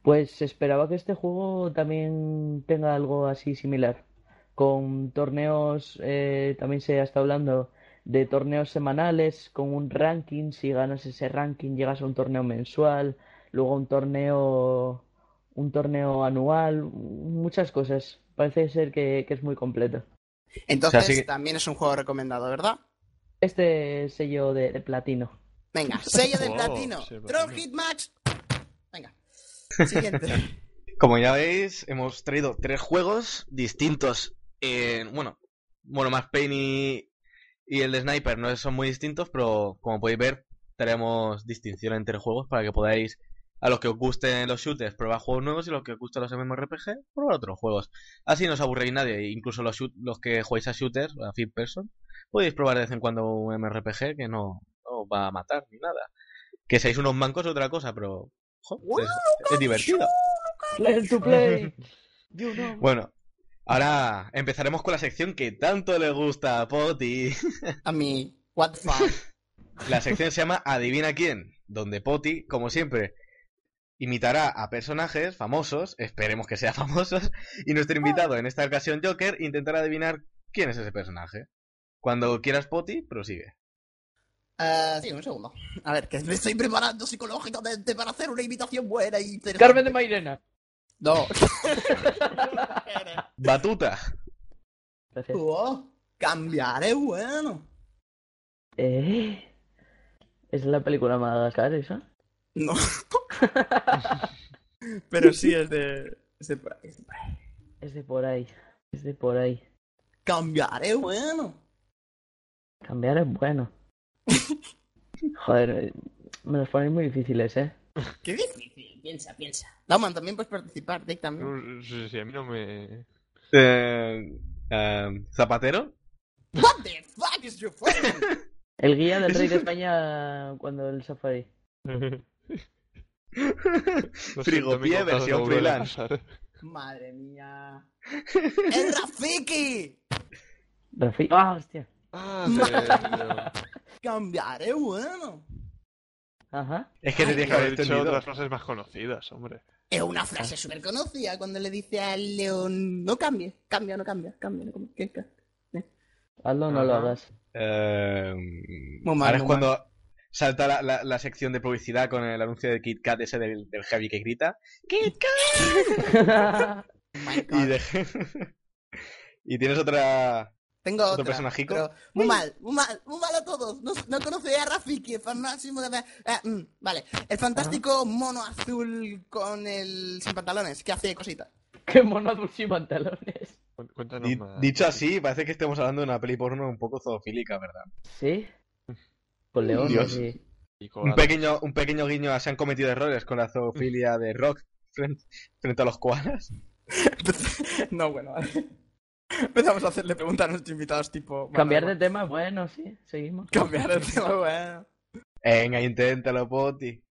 pues se esperaba que este juego también tenga algo así similar. Con torneos, eh, también se estado hablando de torneos semanales con un ranking, si ganas ese ranking llegas a un torneo mensual, luego un torneo un torneo anual, muchas cosas. Parece ser que, que es muy completo. Entonces O sea, sí- también es un juego recomendado, ¿verdad? Este sello de, de platino. Venga, sello de Oh, platino. sí. Venga. Siguiente. Como ya veis, hemos traído tres juegos distintos. En, bueno, bueno, más Pain y, y el de Sniper no son muy distintos, pero como podéis ver, tenemos distinción entre juegos para que podáis, a los que os gusten los shooters, probar juegos nuevos y a los que os gusten los MMORPG, probar otros juegos. Así no os aburréis nadie, incluso los, shoot- los que jugáis a shooters, a first person, podéis probar de vez en cuando un MMORPG que no, no os va a matar ni nada. Que seáis unos mancos es otra cosa, pero jo, es, es divertido. Play to play. You know. Bueno, ahora empezaremos con la sección que tanto le gusta a Poti. A mí, what the fuck. La sección se llama Adivina quién, donde Poti, como siempre, imitará a personajes famosos, esperemos que sean famosos, y nuestro invitado, en esta ocasión Joker, intentará adivinar quién es ese personaje. Cuando quieras Poti, prosigue. Eh, sí, un segundo. A ver, que me estoy preparando psicológicamente para hacer una imitación buena y interesante. Carmen de Mairena. No. Batuta. Oh, cambiar es bueno. Eh, ¿Es la película Madagascar esa? No. Pero sí es de... Es de por ahí, es de por ahí. Es de por ahí. Cambiar es bueno. Cambiar es bueno. Joder, me los ponéis muy difíciles, ¿eh? Qué difícil. Piensa, piensa. Dauman, también puedes participar, Dick también. No, Sí, sí, a mí no me. Eh, eh, Zapatero. What the fuck is your friend? El guía del rey de España cuando el safari. Contador versión freelance. Madre mía. ¡Es Rafiki! Rafi. ¡Ah, hostia! Ah, te- Cambiar es bueno. Ajá. Es que te tienes que haber dicho otras frases más conocidas, hombre. Es una frase súper conocida cuando le dice al león, no cambie, cambia, no cambia, cambia, no cambia. ¿Qué, qué? Hazlo o no lo hagas. Eh, Muy mal, ahora es cuando salta la, la- la sección de publicidad con el anuncio de Kit Kat ese del, del Javi que grita ¡Kit Kat! Oh my God. y, de- y tienes otra... Tengo ¿Otro otra, personajico? pero muy mal, muy mal, muy mal a todos. No, no conoce a Rafiki, el fan máximo de... eh, mm, vale, el fantástico mono azul con el... sin pantalones, que hace cositas. ¡Qué mono azul sin pantalones! Cuéntanos más. dicho así, parece que estemos hablando de una peli porno un poco zoofílica, ¿verdad? ¿Sí? Con leones Dios. y... Un pequeño, un pequeño guiño a se han cometido errores con la zoofilia de Rock frente, frente a los koalas. no, bueno, vale. Empezamos a hacerle preguntas a nuestros invitados tipo... bueno, Cambiar de tema, bueno, sí, seguimos. Cambiar de tema, bueno. Venga, inténtalo, Poti.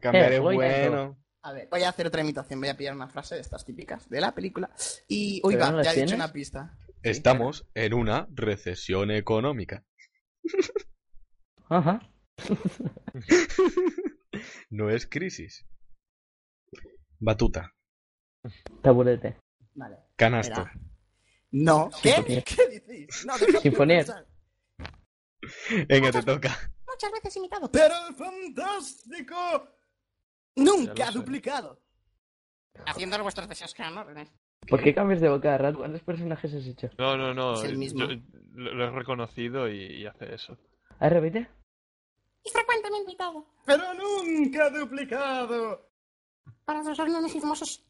Cambiar Eh, es bueno. A ver, voy a hacer otra imitación, voy a pillar una frase de estas típicas de la película. Y, uy, ¿Pero va, no ya he dicho tienes? una pista. Estamos en una recesión económica. Ajá. No es crisis. Batuta. Taburete. Vale. Canasto. Espera. No. ¿Qué? Sinfonía. ¿Qué dices? No, Sinfonía. Venga, te toca. Muchas veces imitado. Pero el fantástico nunca ha duplicado. Haciendo vuestros deseos que no, René. ¿Por qué cambias de boca, Rat? ¿Cuántos personajes has hecho? No, no, no. Es el mismo. yo- lo, lo he reconocido y, y hace eso. A repite. y frecuentemente invitado Pero nunca duplicado. para los hormones famosos.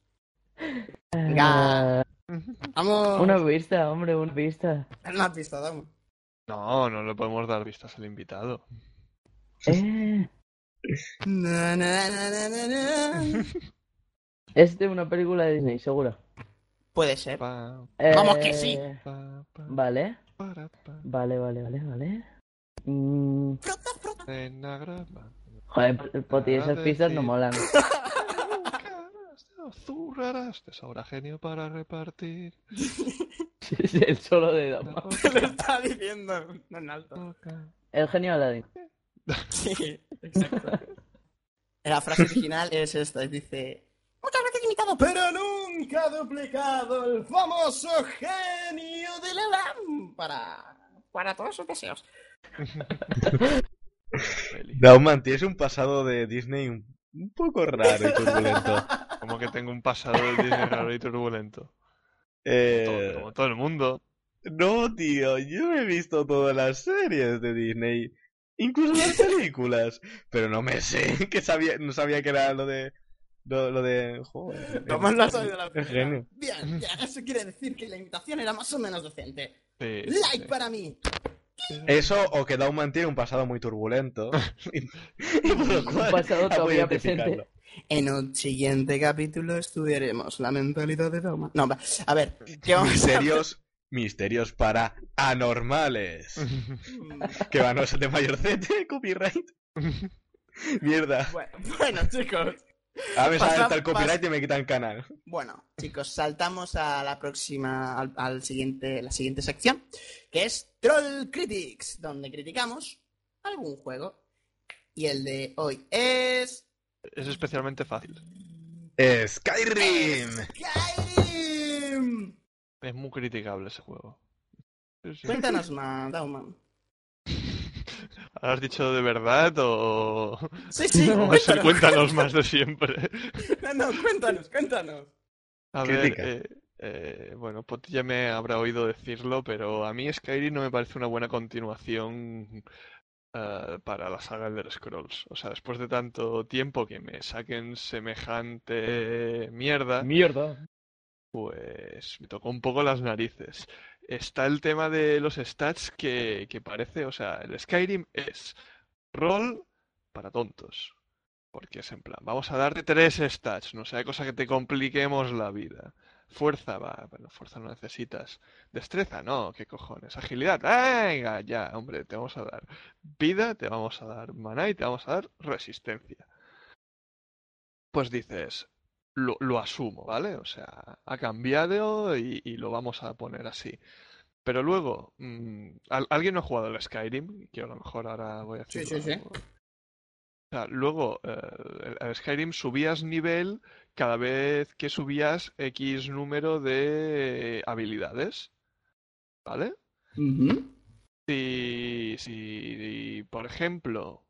Venga. Ah, Vamos. una pista, hombre, una pista. Una pista, damos. No, no le podemos dar vistas al invitado. Eh, Na, na, na, na, na, na. es de una película de Disney, seguro. Puede ser. Pa, Eh, Vamos que sí. pa, pa, Vale, vale, vale, vale, vale. Mm, joder, Poti, esas pistas no molan. De azurrarás, de sobra genio para repartir. Es el solo de Dama. Te lo está diciendo. No en alto. El genio Aladdin. Sí, exacto. La frase original es esta, y dice... Muchas veces imitado Pero nunca ha duplicado el famoso genio de la lámpara. para todos sus deseos. Dauman, tienes un pasado de Disney un, poco raro y turbulento. Como que tengo un pasado de Disney raro y turbulento. Eh, Todo- como todo el mundo. No, tío, yo he visto todas las series de Disney, incluso las películas, pero no me sé, que sabía, no sabía que era lo de, lo, lo de, joder, Tomás lo ha sabido la primera. genio. Bien, bien, eso quiere decir que la invitación era más o menos decente. Sí, Like sí. para mí. Eso o que Dauman tiene un pasado muy turbulento, y, por lo cual pasado ha podido todavía presente. En un siguiente capítulo estudiaremos la mentalidad de Doma. No, va, a ver, ¿qué vamos a Misterios, misterios para anormales. Que va, no es de mayor CT, copyright. Mierda. Bueno, bueno, chicos. A ver, salta el copyright y me quitan canal. Bueno, chicos, saltamos a la próxima, al, al siguiente, la siguiente sección, que es Troll Critics, donde criticamos algún juego. Y el de hoy es... Es especialmente fácil. Skyrim. Skyrim. Es muy criticable ese juego. Sí. Cuéntanos más, Dauman. ¿Has dicho de verdad o...? Sí, sí, o es el cuéntanos. cuéntanos más de siempre? No, no, cuéntanos, cuéntanos. A Critica. ver, eh, eh, bueno, Poti ya me habrá oído decirlo, pero a mí Skyrim no me parece una buena continuación eh, para la saga Elder Scrolls. O sea, después de tanto tiempo que me saquen semejante mierda, Mierda. pues me tocó un poco las narices. Está el tema de los stats que, que parece, o sea, el Skyrim es rol para tontos. Porque es en plan, vamos a darte tres stats, no sea cosa que te compliquemos la vida. Fuerza, va, bueno, fuerza no necesitas. Destreza, no, qué cojones. Agilidad, venga, ya, hombre, te vamos a dar vida, te vamos a dar maná y te vamos a dar resistencia. Pues dices, lo, lo asumo, ¿vale? O sea, ha cambiado y, y lo vamos a poner así. Pero luego, mm, ¿al- ¿alguien no ha jugado al Skyrim? Que a lo mejor ahora voy a Sí, decirlo. sí, sí. O sea, luego, eh, Skyrim subías nivel cada vez que subías X número de habilidades. ¿Vale? Si, si, por ejemplo,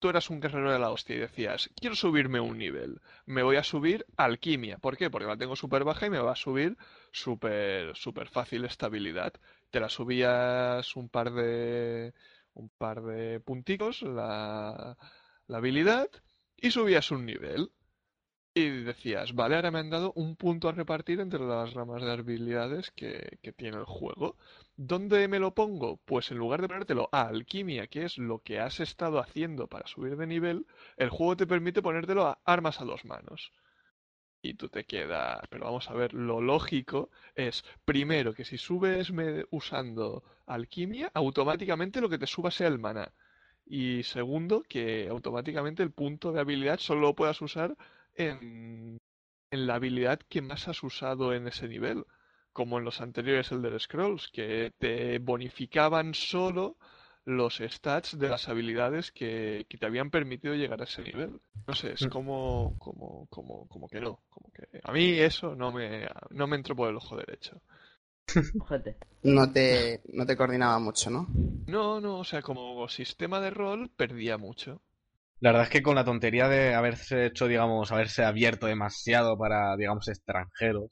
tú eras un guerrero de la hostia y decías, quiero subirme un nivel, me voy a subir alquimia. ¿Por qué? Porque la tengo súper baja y me va a subir súper, súper fácil estabilidad. Te la subías un par de, un par de punticos, la, la habilidad, y subías un nivel. Y decías, vale, ahora me han dado un punto a repartir entre las ramas de habilidades que, que tiene el juego. ¿Dónde me lo pongo? Pues en lugar de ponértelo a alquimia, que es lo que has estado haciendo para subir de nivel, el juego te permite ponértelo a armas a dos manos. Y tú te quedas, pero vamos a ver, lo lógico es, primero, que si subes usando alquimia, automáticamente lo que te suba sea el maná. Y segundo, que automáticamente el punto de habilidad solo lo puedas usar en, en la habilidad que más has usado en ese nivel como en los anteriores Elder Scrolls, que te bonificaban solo los stats de las habilidades que, que te habían permitido llegar a ese nivel. No sé, es Mm. como, como, como, como que no. Como que a mí eso no me, no me entró por el ojo derecho. No te, no te coordinaba mucho, ¿no? No, no, o sea, como sistema de rol perdía mucho. La verdad es que con la tontería de haberse hecho, digamos, haberse abierto demasiado para, digamos, extranjeros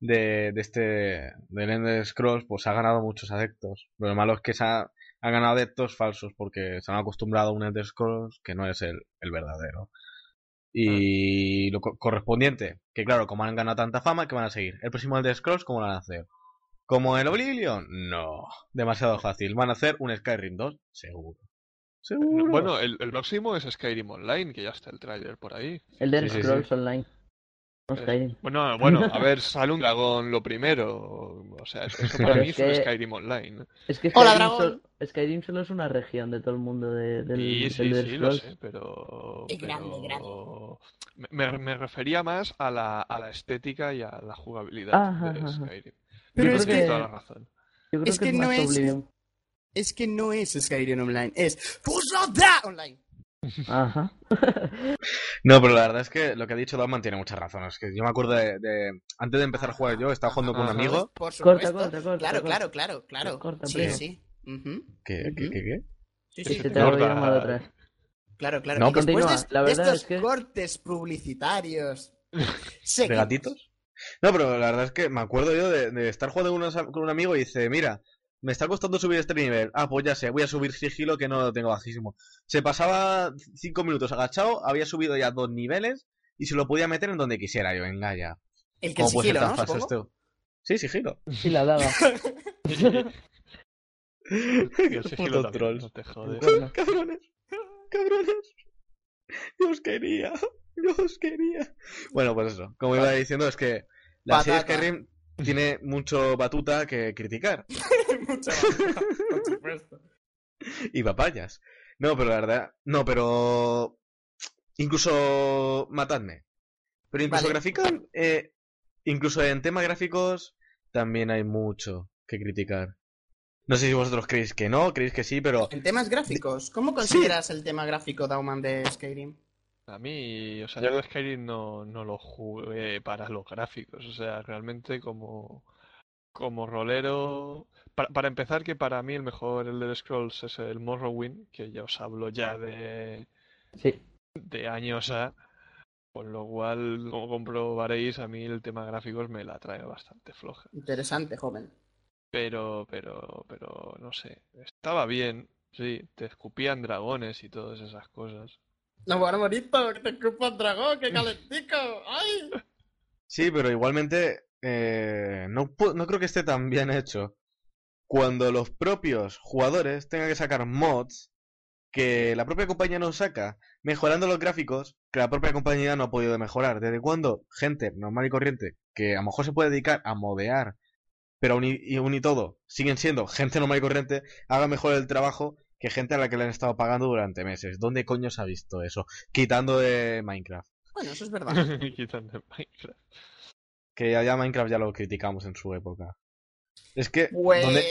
de, de este, del Ender Scrolls, pues ha ganado muchos adeptos. Pero lo malo es que se ha, ha ganado adeptos falsos porque se han acostumbrado a un Ender Scrolls que no es el, el verdadero. Y lo co- correspondiente, que claro, como han ganado tanta fama, que van a seguir? ¿El próximo Elder Scrolls cómo lo van a hacer? ¿Como el Oblivion? No, demasiado fácil. ¿Van a hacer un Skyrim 2? Seguro. Seguro. Bueno, el, el próximo es Skyrim Online, que ya está el tráiler por ahí. El de Sí, sí, Scrolls sí. Online. No Eh, Skyrim. Bueno, bueno, a ver, sale un dragón lo primero. O sea, eso, para Pero mí es que- Skyrim Online. Es que Hola, dragón. sol- Skyrim solo es una región de todo el mundo de, del, Sí, sí, del sí, lo sé, pero, Es grande, pero me, me- me refería más a la, a la estética y a la jugabilidad Ajá, de ajá. Skyrim. Pero Tienes es que- toda la razón. Yo creo Es que, que es no es- Oblivion. Es que no es Skyrim Online, es Online. Ajá. No, pero la verdad es que lo que ha dicho Dauman tiene muchas razones. Que yo me acuerdo de, de- antes de empezar a jugar yo, estaba jugando con un amigo. Por Corta, supuesto. corta, corta, Claro, corta. claro, claro, claro. Corta, sí, sí. ¿Qué, qué, qué, qué? Sí, sí. te atrás. Claro, claro. No, y después continúa. de, La de verdad estos es que- cortes publicitarios. ¿De gatitos? No, pero la verdad es que me acuerdo yo de, de estar jugando con, unos- con un amigo y dice, mira, me está costando subir este nivel. Ah, pues ya sé, voy a subir sigilo que no lo tengo bajísimo. Se pasaba cinco minutos agachado, había subido ya dos niveles y se lo podía meter en donde quisiera yo, venga ya. El que el ¿Cómo puede ser sigilo, ¿no? esto? Sí, sigilo. Sí, la daga. Y el sigilo también, trolls. no te jodes. Cabrones, cabrones. Yo os quería, yo os quería. Bueno, pues eso, como iba diciendo, es que la serie Patata. Skyrim tiene mucho batuta que criticar. Mucha basura, por supuesto. y papayas. No, pero la verdad, no, pero incluso matadme. Pero incluso Vale. eh, incluso en temas gráficos también hay mucho que criticar. No sé si vosotros creéis que no, creéis que sí, pero En temas gráficos, ¿cómo consideras el tema gráfico Dauman de Skyrim? A mí, o sea, yo el Skyrim no, no lo jugué para los gráficos, o sea, realmente como, como rolero... Para, para empezar, que para mí el mejor Elder Scrolls es el Morrowind, que ya os hablo ya de, sí. de años a... Con lo cual, como comprobaréis, a mí el tema gráficos me la trae bastante floja. Interesante, joven. Pero, pero, pero, no sé, estaba bien, sí, te escupían dragones y todas esas cosas. No, bueno, bonito, que te escupa el dragón, qué calentico. ¡Ay! sí, pero igualmente eh, no, no creo que esté tan bien hecho. Cuando los propios jugadores tengan que sacar mods que la propia compañía no saca, mejorando los gráficos que la propia compañía no ha podido mejorar. ¿Desde cuándo gente normal y corriente, que a lo mejor se puede dedicar a modear, pero aún y, y y todo, siguen siendo gente normal y corriente, haga mejor el trabajo que gente a la que le han estado pagando durante meses? ¿Dónde coño se ha visto eso? Quitando de Minecraft. Bueno, eso es verdad. Quitando Minecraft. Que ya, ya Minecraft ya lo criticamos en su época. Es que, Pues. ¿dónde-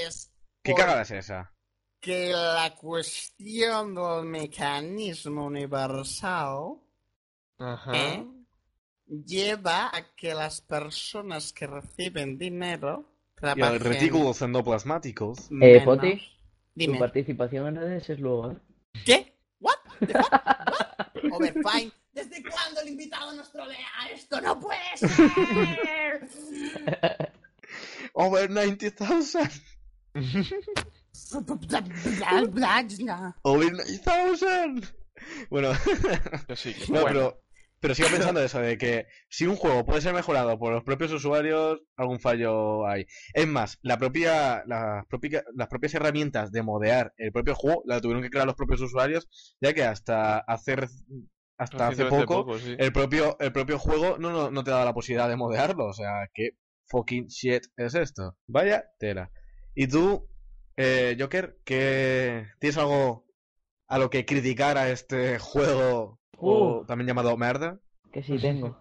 ¿qué cagada es esa? que la cuestión del mecanismo universal Ajá. ¿eh? lleva a que las personas que reciben dinero Y trabajen el retículos endoplasmáticos. Eh, menos. Tu participación en redes es luego, ¿eh? ¿Qué? ¿What? ¿The fuck? ¿What? Overfine. ¿Desde cuándo el invitado nos trolea? ¡Esto no puede ser! Over 90,000. Over 90,000. Bueno, Yo sí, que no, bueno. pero, pero sigo pensando eso, de que si un juego puede ser mejorado por los propios usuarios, algún fallo hay. Es más, la propia, las, propia- las propias herramientas de modear el propio juego la tuvieron que crear los propios usuarios, ya que hasta hacer hasta hace poco sí. el propio, el propio juego no, no, no te daba la posibilidad de modearlo. O sea, ¿qué fucking shit es esto? Vaya tela. Y tú, eh, Joker, ¿qué, ¿tienes algo a lo que criticar a este juego, o Uh. también llamado merda? Que sí tengo.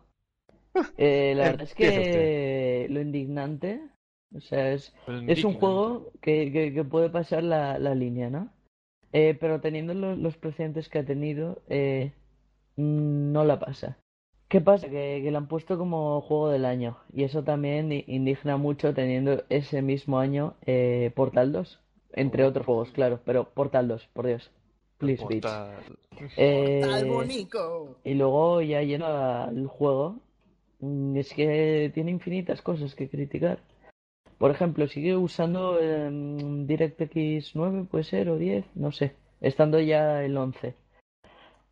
Eh, la verdad es ¿qué es que lo indignante, o sea, es, es un juego que, que, que puede pasar la, la línea, ¿no? Eh, pero teniendo lo- los precedentes que ha tenido, eh, no la pasa. ¿Qué pasa? Que, que la han puesto como juego del año y eso también indigna mucho teniendo ese mismo año eh, Portal 2, entre otros juegos, claro, pero Portal 2, por Dios. Please. Portal. Eh, y luego ya yendo al juego, mm, es que tiene infinitas cosas que criticar. Por ejemplo, sigue usando em, DirectX 9, puede ser, o 10, no sé, estando ya el 11.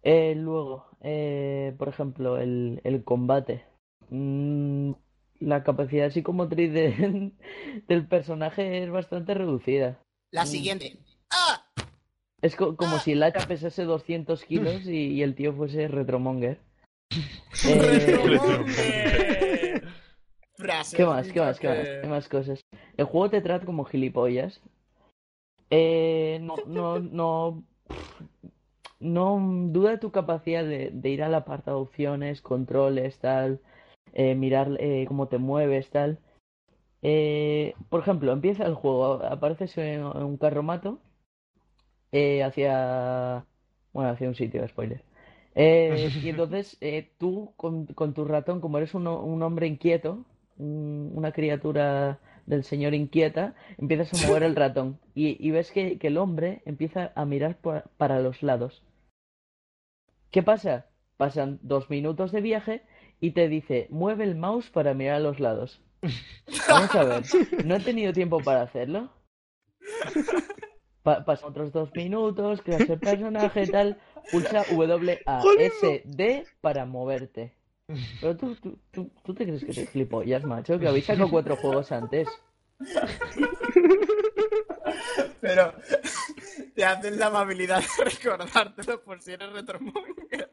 Eh, luego, eh, por ejemplo, el, el combate. Mm, la capacidad psicomotriz de- del personaje es bastante reducida. La Mm. siguiente. ¡Ah! Es co- como si el hacha pesase 200 kilos y, y el tío fuese Retromonger. Eh, ¡Retromonger! ¿Qué más? ¿Qué más? ¿Qué más? ¿Qué más cosas? El juego te trata como gilipollas. Eh, no, no, no, no duda tu capacidad de, de ir al apartado de opciones, controles, tal, eh, mirar eh, cómo te mueves, tal. Eh, por ejemplo, empieza el juego, apareces en un carromato eh, hacia, bueno, hacia un sitio, spoiler. Eh, y entonces eh, tú con, con tu ratón, como eres un, un hombre inquieto, un- una criatura del señor inquieta, empiezas a mover el ratón y, y ves que, que el hombre empieza a mirar por- para los lados. ¿Qué pasa? Pasan dos minutos de viaje y te dice, mueve el mouse para mirar a los lados. Vamos a ver, no he tenido tiempo para hacerlo. Pa- pasan otros dos minutos, creas el personaje, tal. Pulsa W A S D para moverte. Pero tú, tú, tú, tú te crees que te flipollas, macho, que habéis sacado cuatro juegos antes. Pero te hacen la amabilidad de recordártelo por si eres retromonger.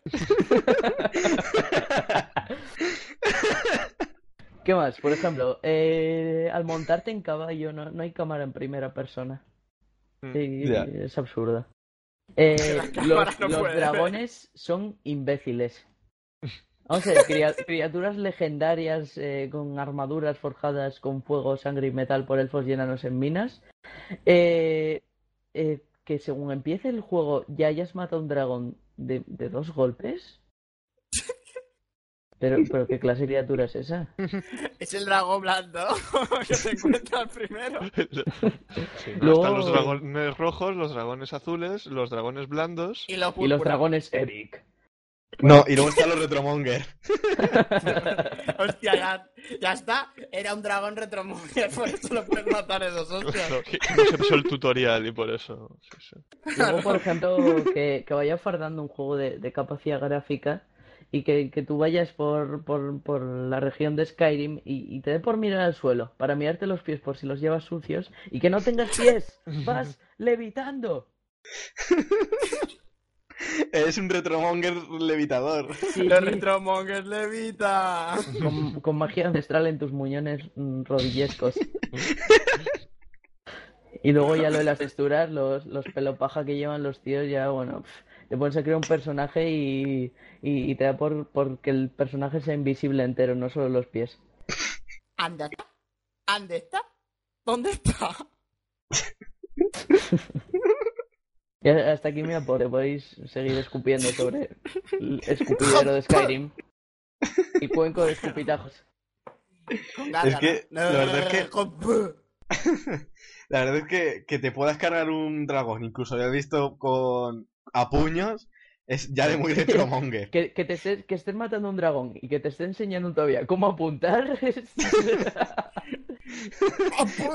¿Qué más? Por ejemplo, eh, al montarte en caballo no, no hay cámara en primera persona. Mm. Sí, es absurdo. Eh, los, no los dragones son imbéciles. Vamos a ver, criaturas legendarias eh, con armaduras forjadas con fuego, sangre y metal por elfos y enanos en minas. eh, eh, que según empiece el juego ya hayas matado a un dragón de, de dos golpes. Pero, pero ¿qué clase de criatura es esa? Es el dragón blando que te encuentras primero. Sí, ¿no? Luego- Están los dragones rojos, los dragones azules, los dragones blandos. Y lo Y los dragones Eric. No, y luego están los Retromonger. Hostia, ya, ya está. Era un dragón retromonger, por eso lo puedes matar esos hostias. No, se pasó el tutorial y por eso. sí, sí. Luego, por ejemplo, que, que vaya fardando un juego de, de capacidad gráfica y que, que tú vayas por, por, por la región de Skyrim y, y te dé por mirar al suelo para mirarte los pies por si los llevas sucios y que no tengas pies. Vas levitando. Es un Retromonger levitador. Sí, Los sí, retromongers levita. con, con magia ancestral en tus muñones mm, rodillescos. Y luego ya lo de las texturas, los, los pelopaja que llevan los tíos, ya bueno, te pones a crear un personaje y, y, y te da por, por que el personaje sea invisible entero, no solo los pies. ¿Anda está? ¿Ande está? ¿Dónde está? Y hasta aquí mi aporte, podéis seguir escupiendo sobre el escupidero de Skyrim y cuenco de escupitajos. Es que, ¿no? la verdad es que- Con- La verdad es que, que te puedas cargar un dragón, incluso lo he visto con a puños, es ya de muy Retromonger. Que, que te estés, que estés matando a un dragón y que te esté enseñando todavía cómo apuntar. es-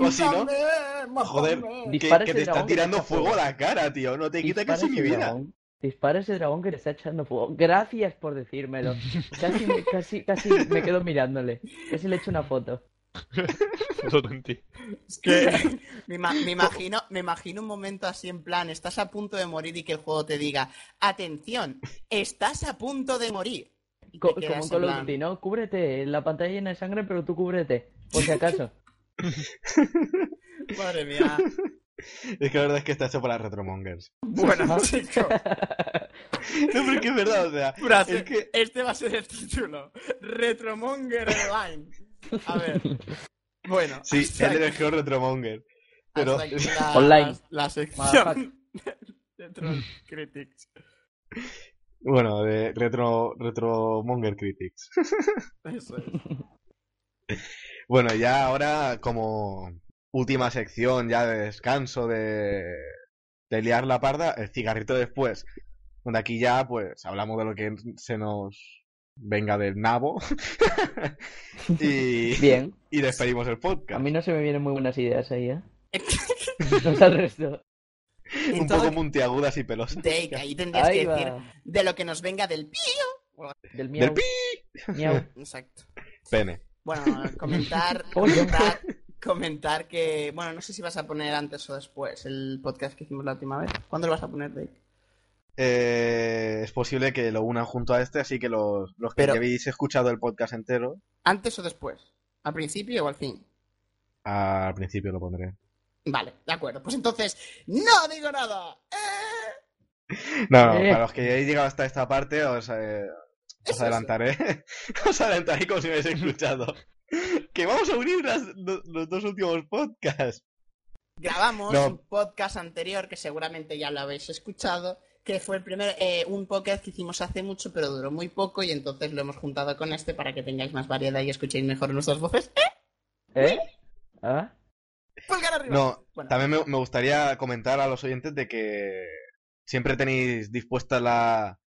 O si no, ¡Apúntame! Joder, que, Dispara que te está tirando te fuego a la cara, tío. No te quita casi mi vida. dragón. Dispara ese dragón que te está echando fuego. Gracias por decírmelo. Casi, me- casi, casi me quedo mirándole. Casi le echo una foto. Todo en ti. Es que me, ima- me imagino, me imagino un momento así en plan, estás a punto de morir y que el juego te diga, atención, estás a punto de morir. Co- como en Call of plan, Duty, ¿no? Cúbrete. La pantalla llena de sangre, pero tú cúbrete. Por si acaso. Madre mía. Es que la verdad es que está hecho para Retromongers. Bueno, chicos, No, pero es que es verdad, o sea. Es que- este va a ser el título. Retromonger Online. A ver. Bueno, Sí, es el mejor Retromonger. Pero. la, Online. la sección de Troll Critics. Bueno, de Retro, Retromonger Critics. Eso es. Bueno, ya ahora como última sección ya de descanso de, de liar la parda, el cigarrito después. Donde aquí ya pues hablamos de lo que se nos venga del nabo y, Bien. y despedimos el A podcast. mí no se me vienen muy buenas ideas ahí, ¿eh? No al resto. Un Entonces, poco muntiagudas y pelosas. Take, ahí tendrías Ahí que decir de lo que nos venga del pío. Del miau. Del pi. miau. Exacto. Pene. Bueno, comentar, comentar, comentar que, bueno, no sé si vas a poner antes o después el podcast que hicimos la última vez. ¿Cuándo lo vas a poner, Dave? Eh, es posible que lo unan junto a este, así que los, los que Pero- habéis escuchado el podcast entero, ¿Antes o después? ¿Al principio o al fin? al principio lo pondré. Vale, de acuerdo. Pues entonces, ¡no digo nada! ¡Eh! No, no, Eh. para los que hayáis llegado hasta esta parte, os, eh, os adelantaré. os adelantaré como si me hubierais escuchado. que vamos a unir las- lo- los dos últimos podcasts. Grabamos No. un podcast anterior que seguramente ya lo habéis escuchado, que fue el primer, eh, un podcast que hicimos hace mucho, pero duró muy poco, y entonces lo hemos juntado con este para que tengáis más variedad y escuchéis mejor nuestras voces. ¡Eh! ¿Eh? ¿Ah? ¡Pulgar arriba! No, Bueno. también me, me gustaría comentar a los oyentes de que siempre tenéis dispuesta la,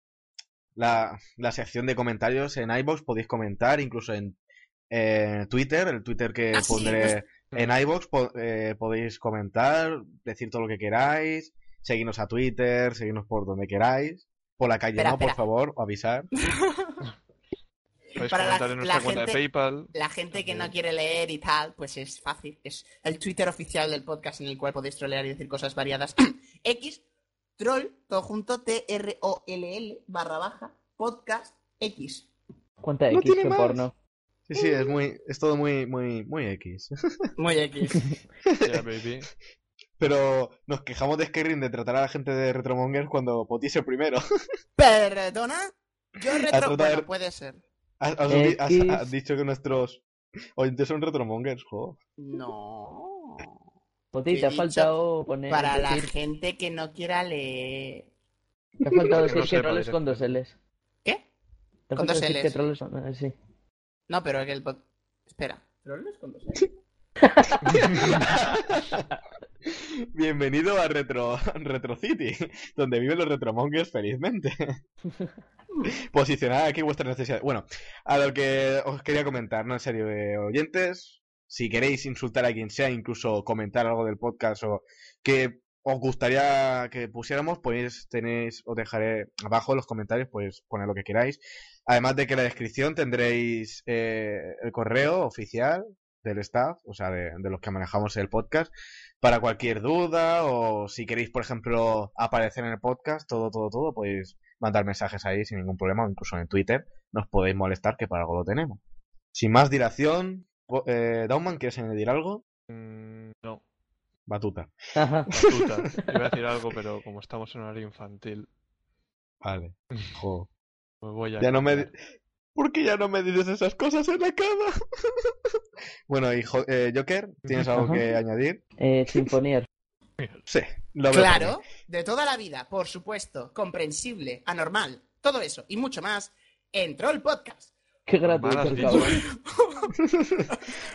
la, la sección de comentarios en iBox, podéis comentar, incluso en eh, Twitter, el Twitter que Ah, sí, pondré en iBox, po- eh, podéis comentar, decir todo lo que queráis, seguirnos a Twitter, seguirnos por donde queráis. Por la calle, Espera, no, por favor, o avisar. Podéis Para la- comentar en nuestra la cuenta de PayPal. La gente que no quiere leer y tal, pues es fácil. Es el Twitter oficial del podcast en el cual podéis trolear y decir cosas variadas. X, troll, todo junto, T-R-O-L-L, barra baja, podcast, X. ¿Cuánta No X que porno? Sí, sí, es muy, es todo muy, muy, muy X. Muy X. Yeah, baby. Pero nos quejamos de Skyrim de tratar a la gente de Retromongers cuando Poti es el primero. Perdona, yo retro... de- Bueno, puede ser. Has, has dicho que nuestros oyentes son Retromongers, jo. No. Poti, te ha faltado poner. Para la decir- gente que no quiera leer. Te ha faltado Que no decir que sepa troles con dos. L's. ¿Qué? Te Con dos decir Ls. que troles son. eh, Sí. No, pero que el. Espera. ¿Troles con dos Ls? Bienvenido a Retro, Retro City, donde viven los Retromongers felizmente. Posicionad aquí vuestras necesidades. Bueno, a lo que os quería comentar, no en serio, eh, oyentes, si queréis insultar a quien sea, incluso comentar algo del podcast o que os gustaría que pusiéramos, pues tenéis, os dejaré abajo en los comentarios, pues poner lo que queráis. Además de que en la descripción tendréis eh, el correo oficial del staff, o sea, de, de los que manejamos el podcast, para cualquier duda o si queréis, por ejemplo, aparecer en el podcast, todo, todo, todo, podéis mandar mensajes ahí sin ningún problema, o incluso en Twitter nos podéis molestar, que para algo lo tenemos. Sin más dilación, eh, Dauman, ¿quieres añadir algo? Mm, no, Batuta. Batuta. Iba a decir algo, pero como estamos en horario infantil, Vale. Jo. me voy a. Ya no me... ¿Por qué ya no me dices esas cosas en la cama? bueno, y eh, Joker, ¿tienes algo Ajá. que añadir? Eh, Sinfonier. Sí, lo veo Claro, de toda la vida, por supuesto, comprensible, anormal, todo eso y mucho más en Troll Podcast. Qué gratuito.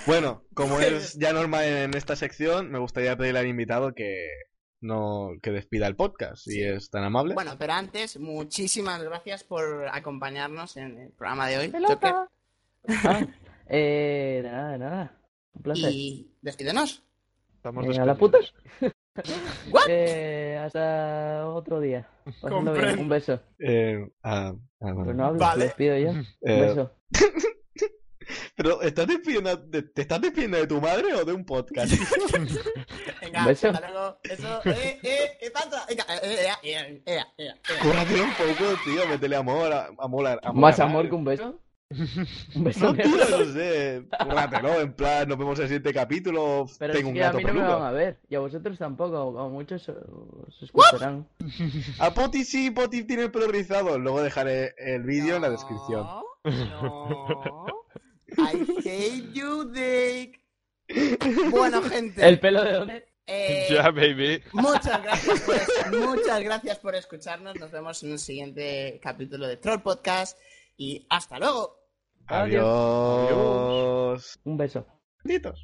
Bueno, como es ya normal en esta sección, me gustaría pedirle al invitado que no que despida el podcast, si Sí. es tan amable. Bueno, pero antes, muchísimas gracias por acompañarnos en el programa de hoy. Pelota. Ah, eh, de nada, de nada. Un placer. Y despídenos. Estamos Eh, ¿a la despedidos. ¿What? Eh, hasta otro día. Bien. Un beso. Eh, ah, ah, bueno. Pero no hables, Vale. te despido ya. Un Eh, beso. Pero ¿estás despidiendo de- ¿te estás despidiendo de tu madre o de un podcast? Venga, ¿Un beso? hasta luego. Eso, eh, eh, ¿qué pasa? Venga, eh, eh, eh, eh, eh, eh, eh. Un poco, tío, métele amor, a- amor, a- amor ¿Más a- amor que un beso? Un beso No, tío, no sé. Cúrratelo, en plan, nos vemos en el siguiente capítulo. Pero tengo es un que a gato mí no me peludo. van a ver. Y a vosotros tampoco. Como muchos os escucharán. A Poti sí, Poti tiene el pelo rizado. Luego dejaré el vídeo en la No, descripción. No. I hate you, Dick. Bueno, gente. ¿El pelo de dónde? eh, Ya, baby. Muchas gracias, por, muchas gracias por escucharnos. Nos vemos en el siguiente capítulo de Troll Podcast. Y hasta luego. Adiós. Adiós. Un beso. Benditos.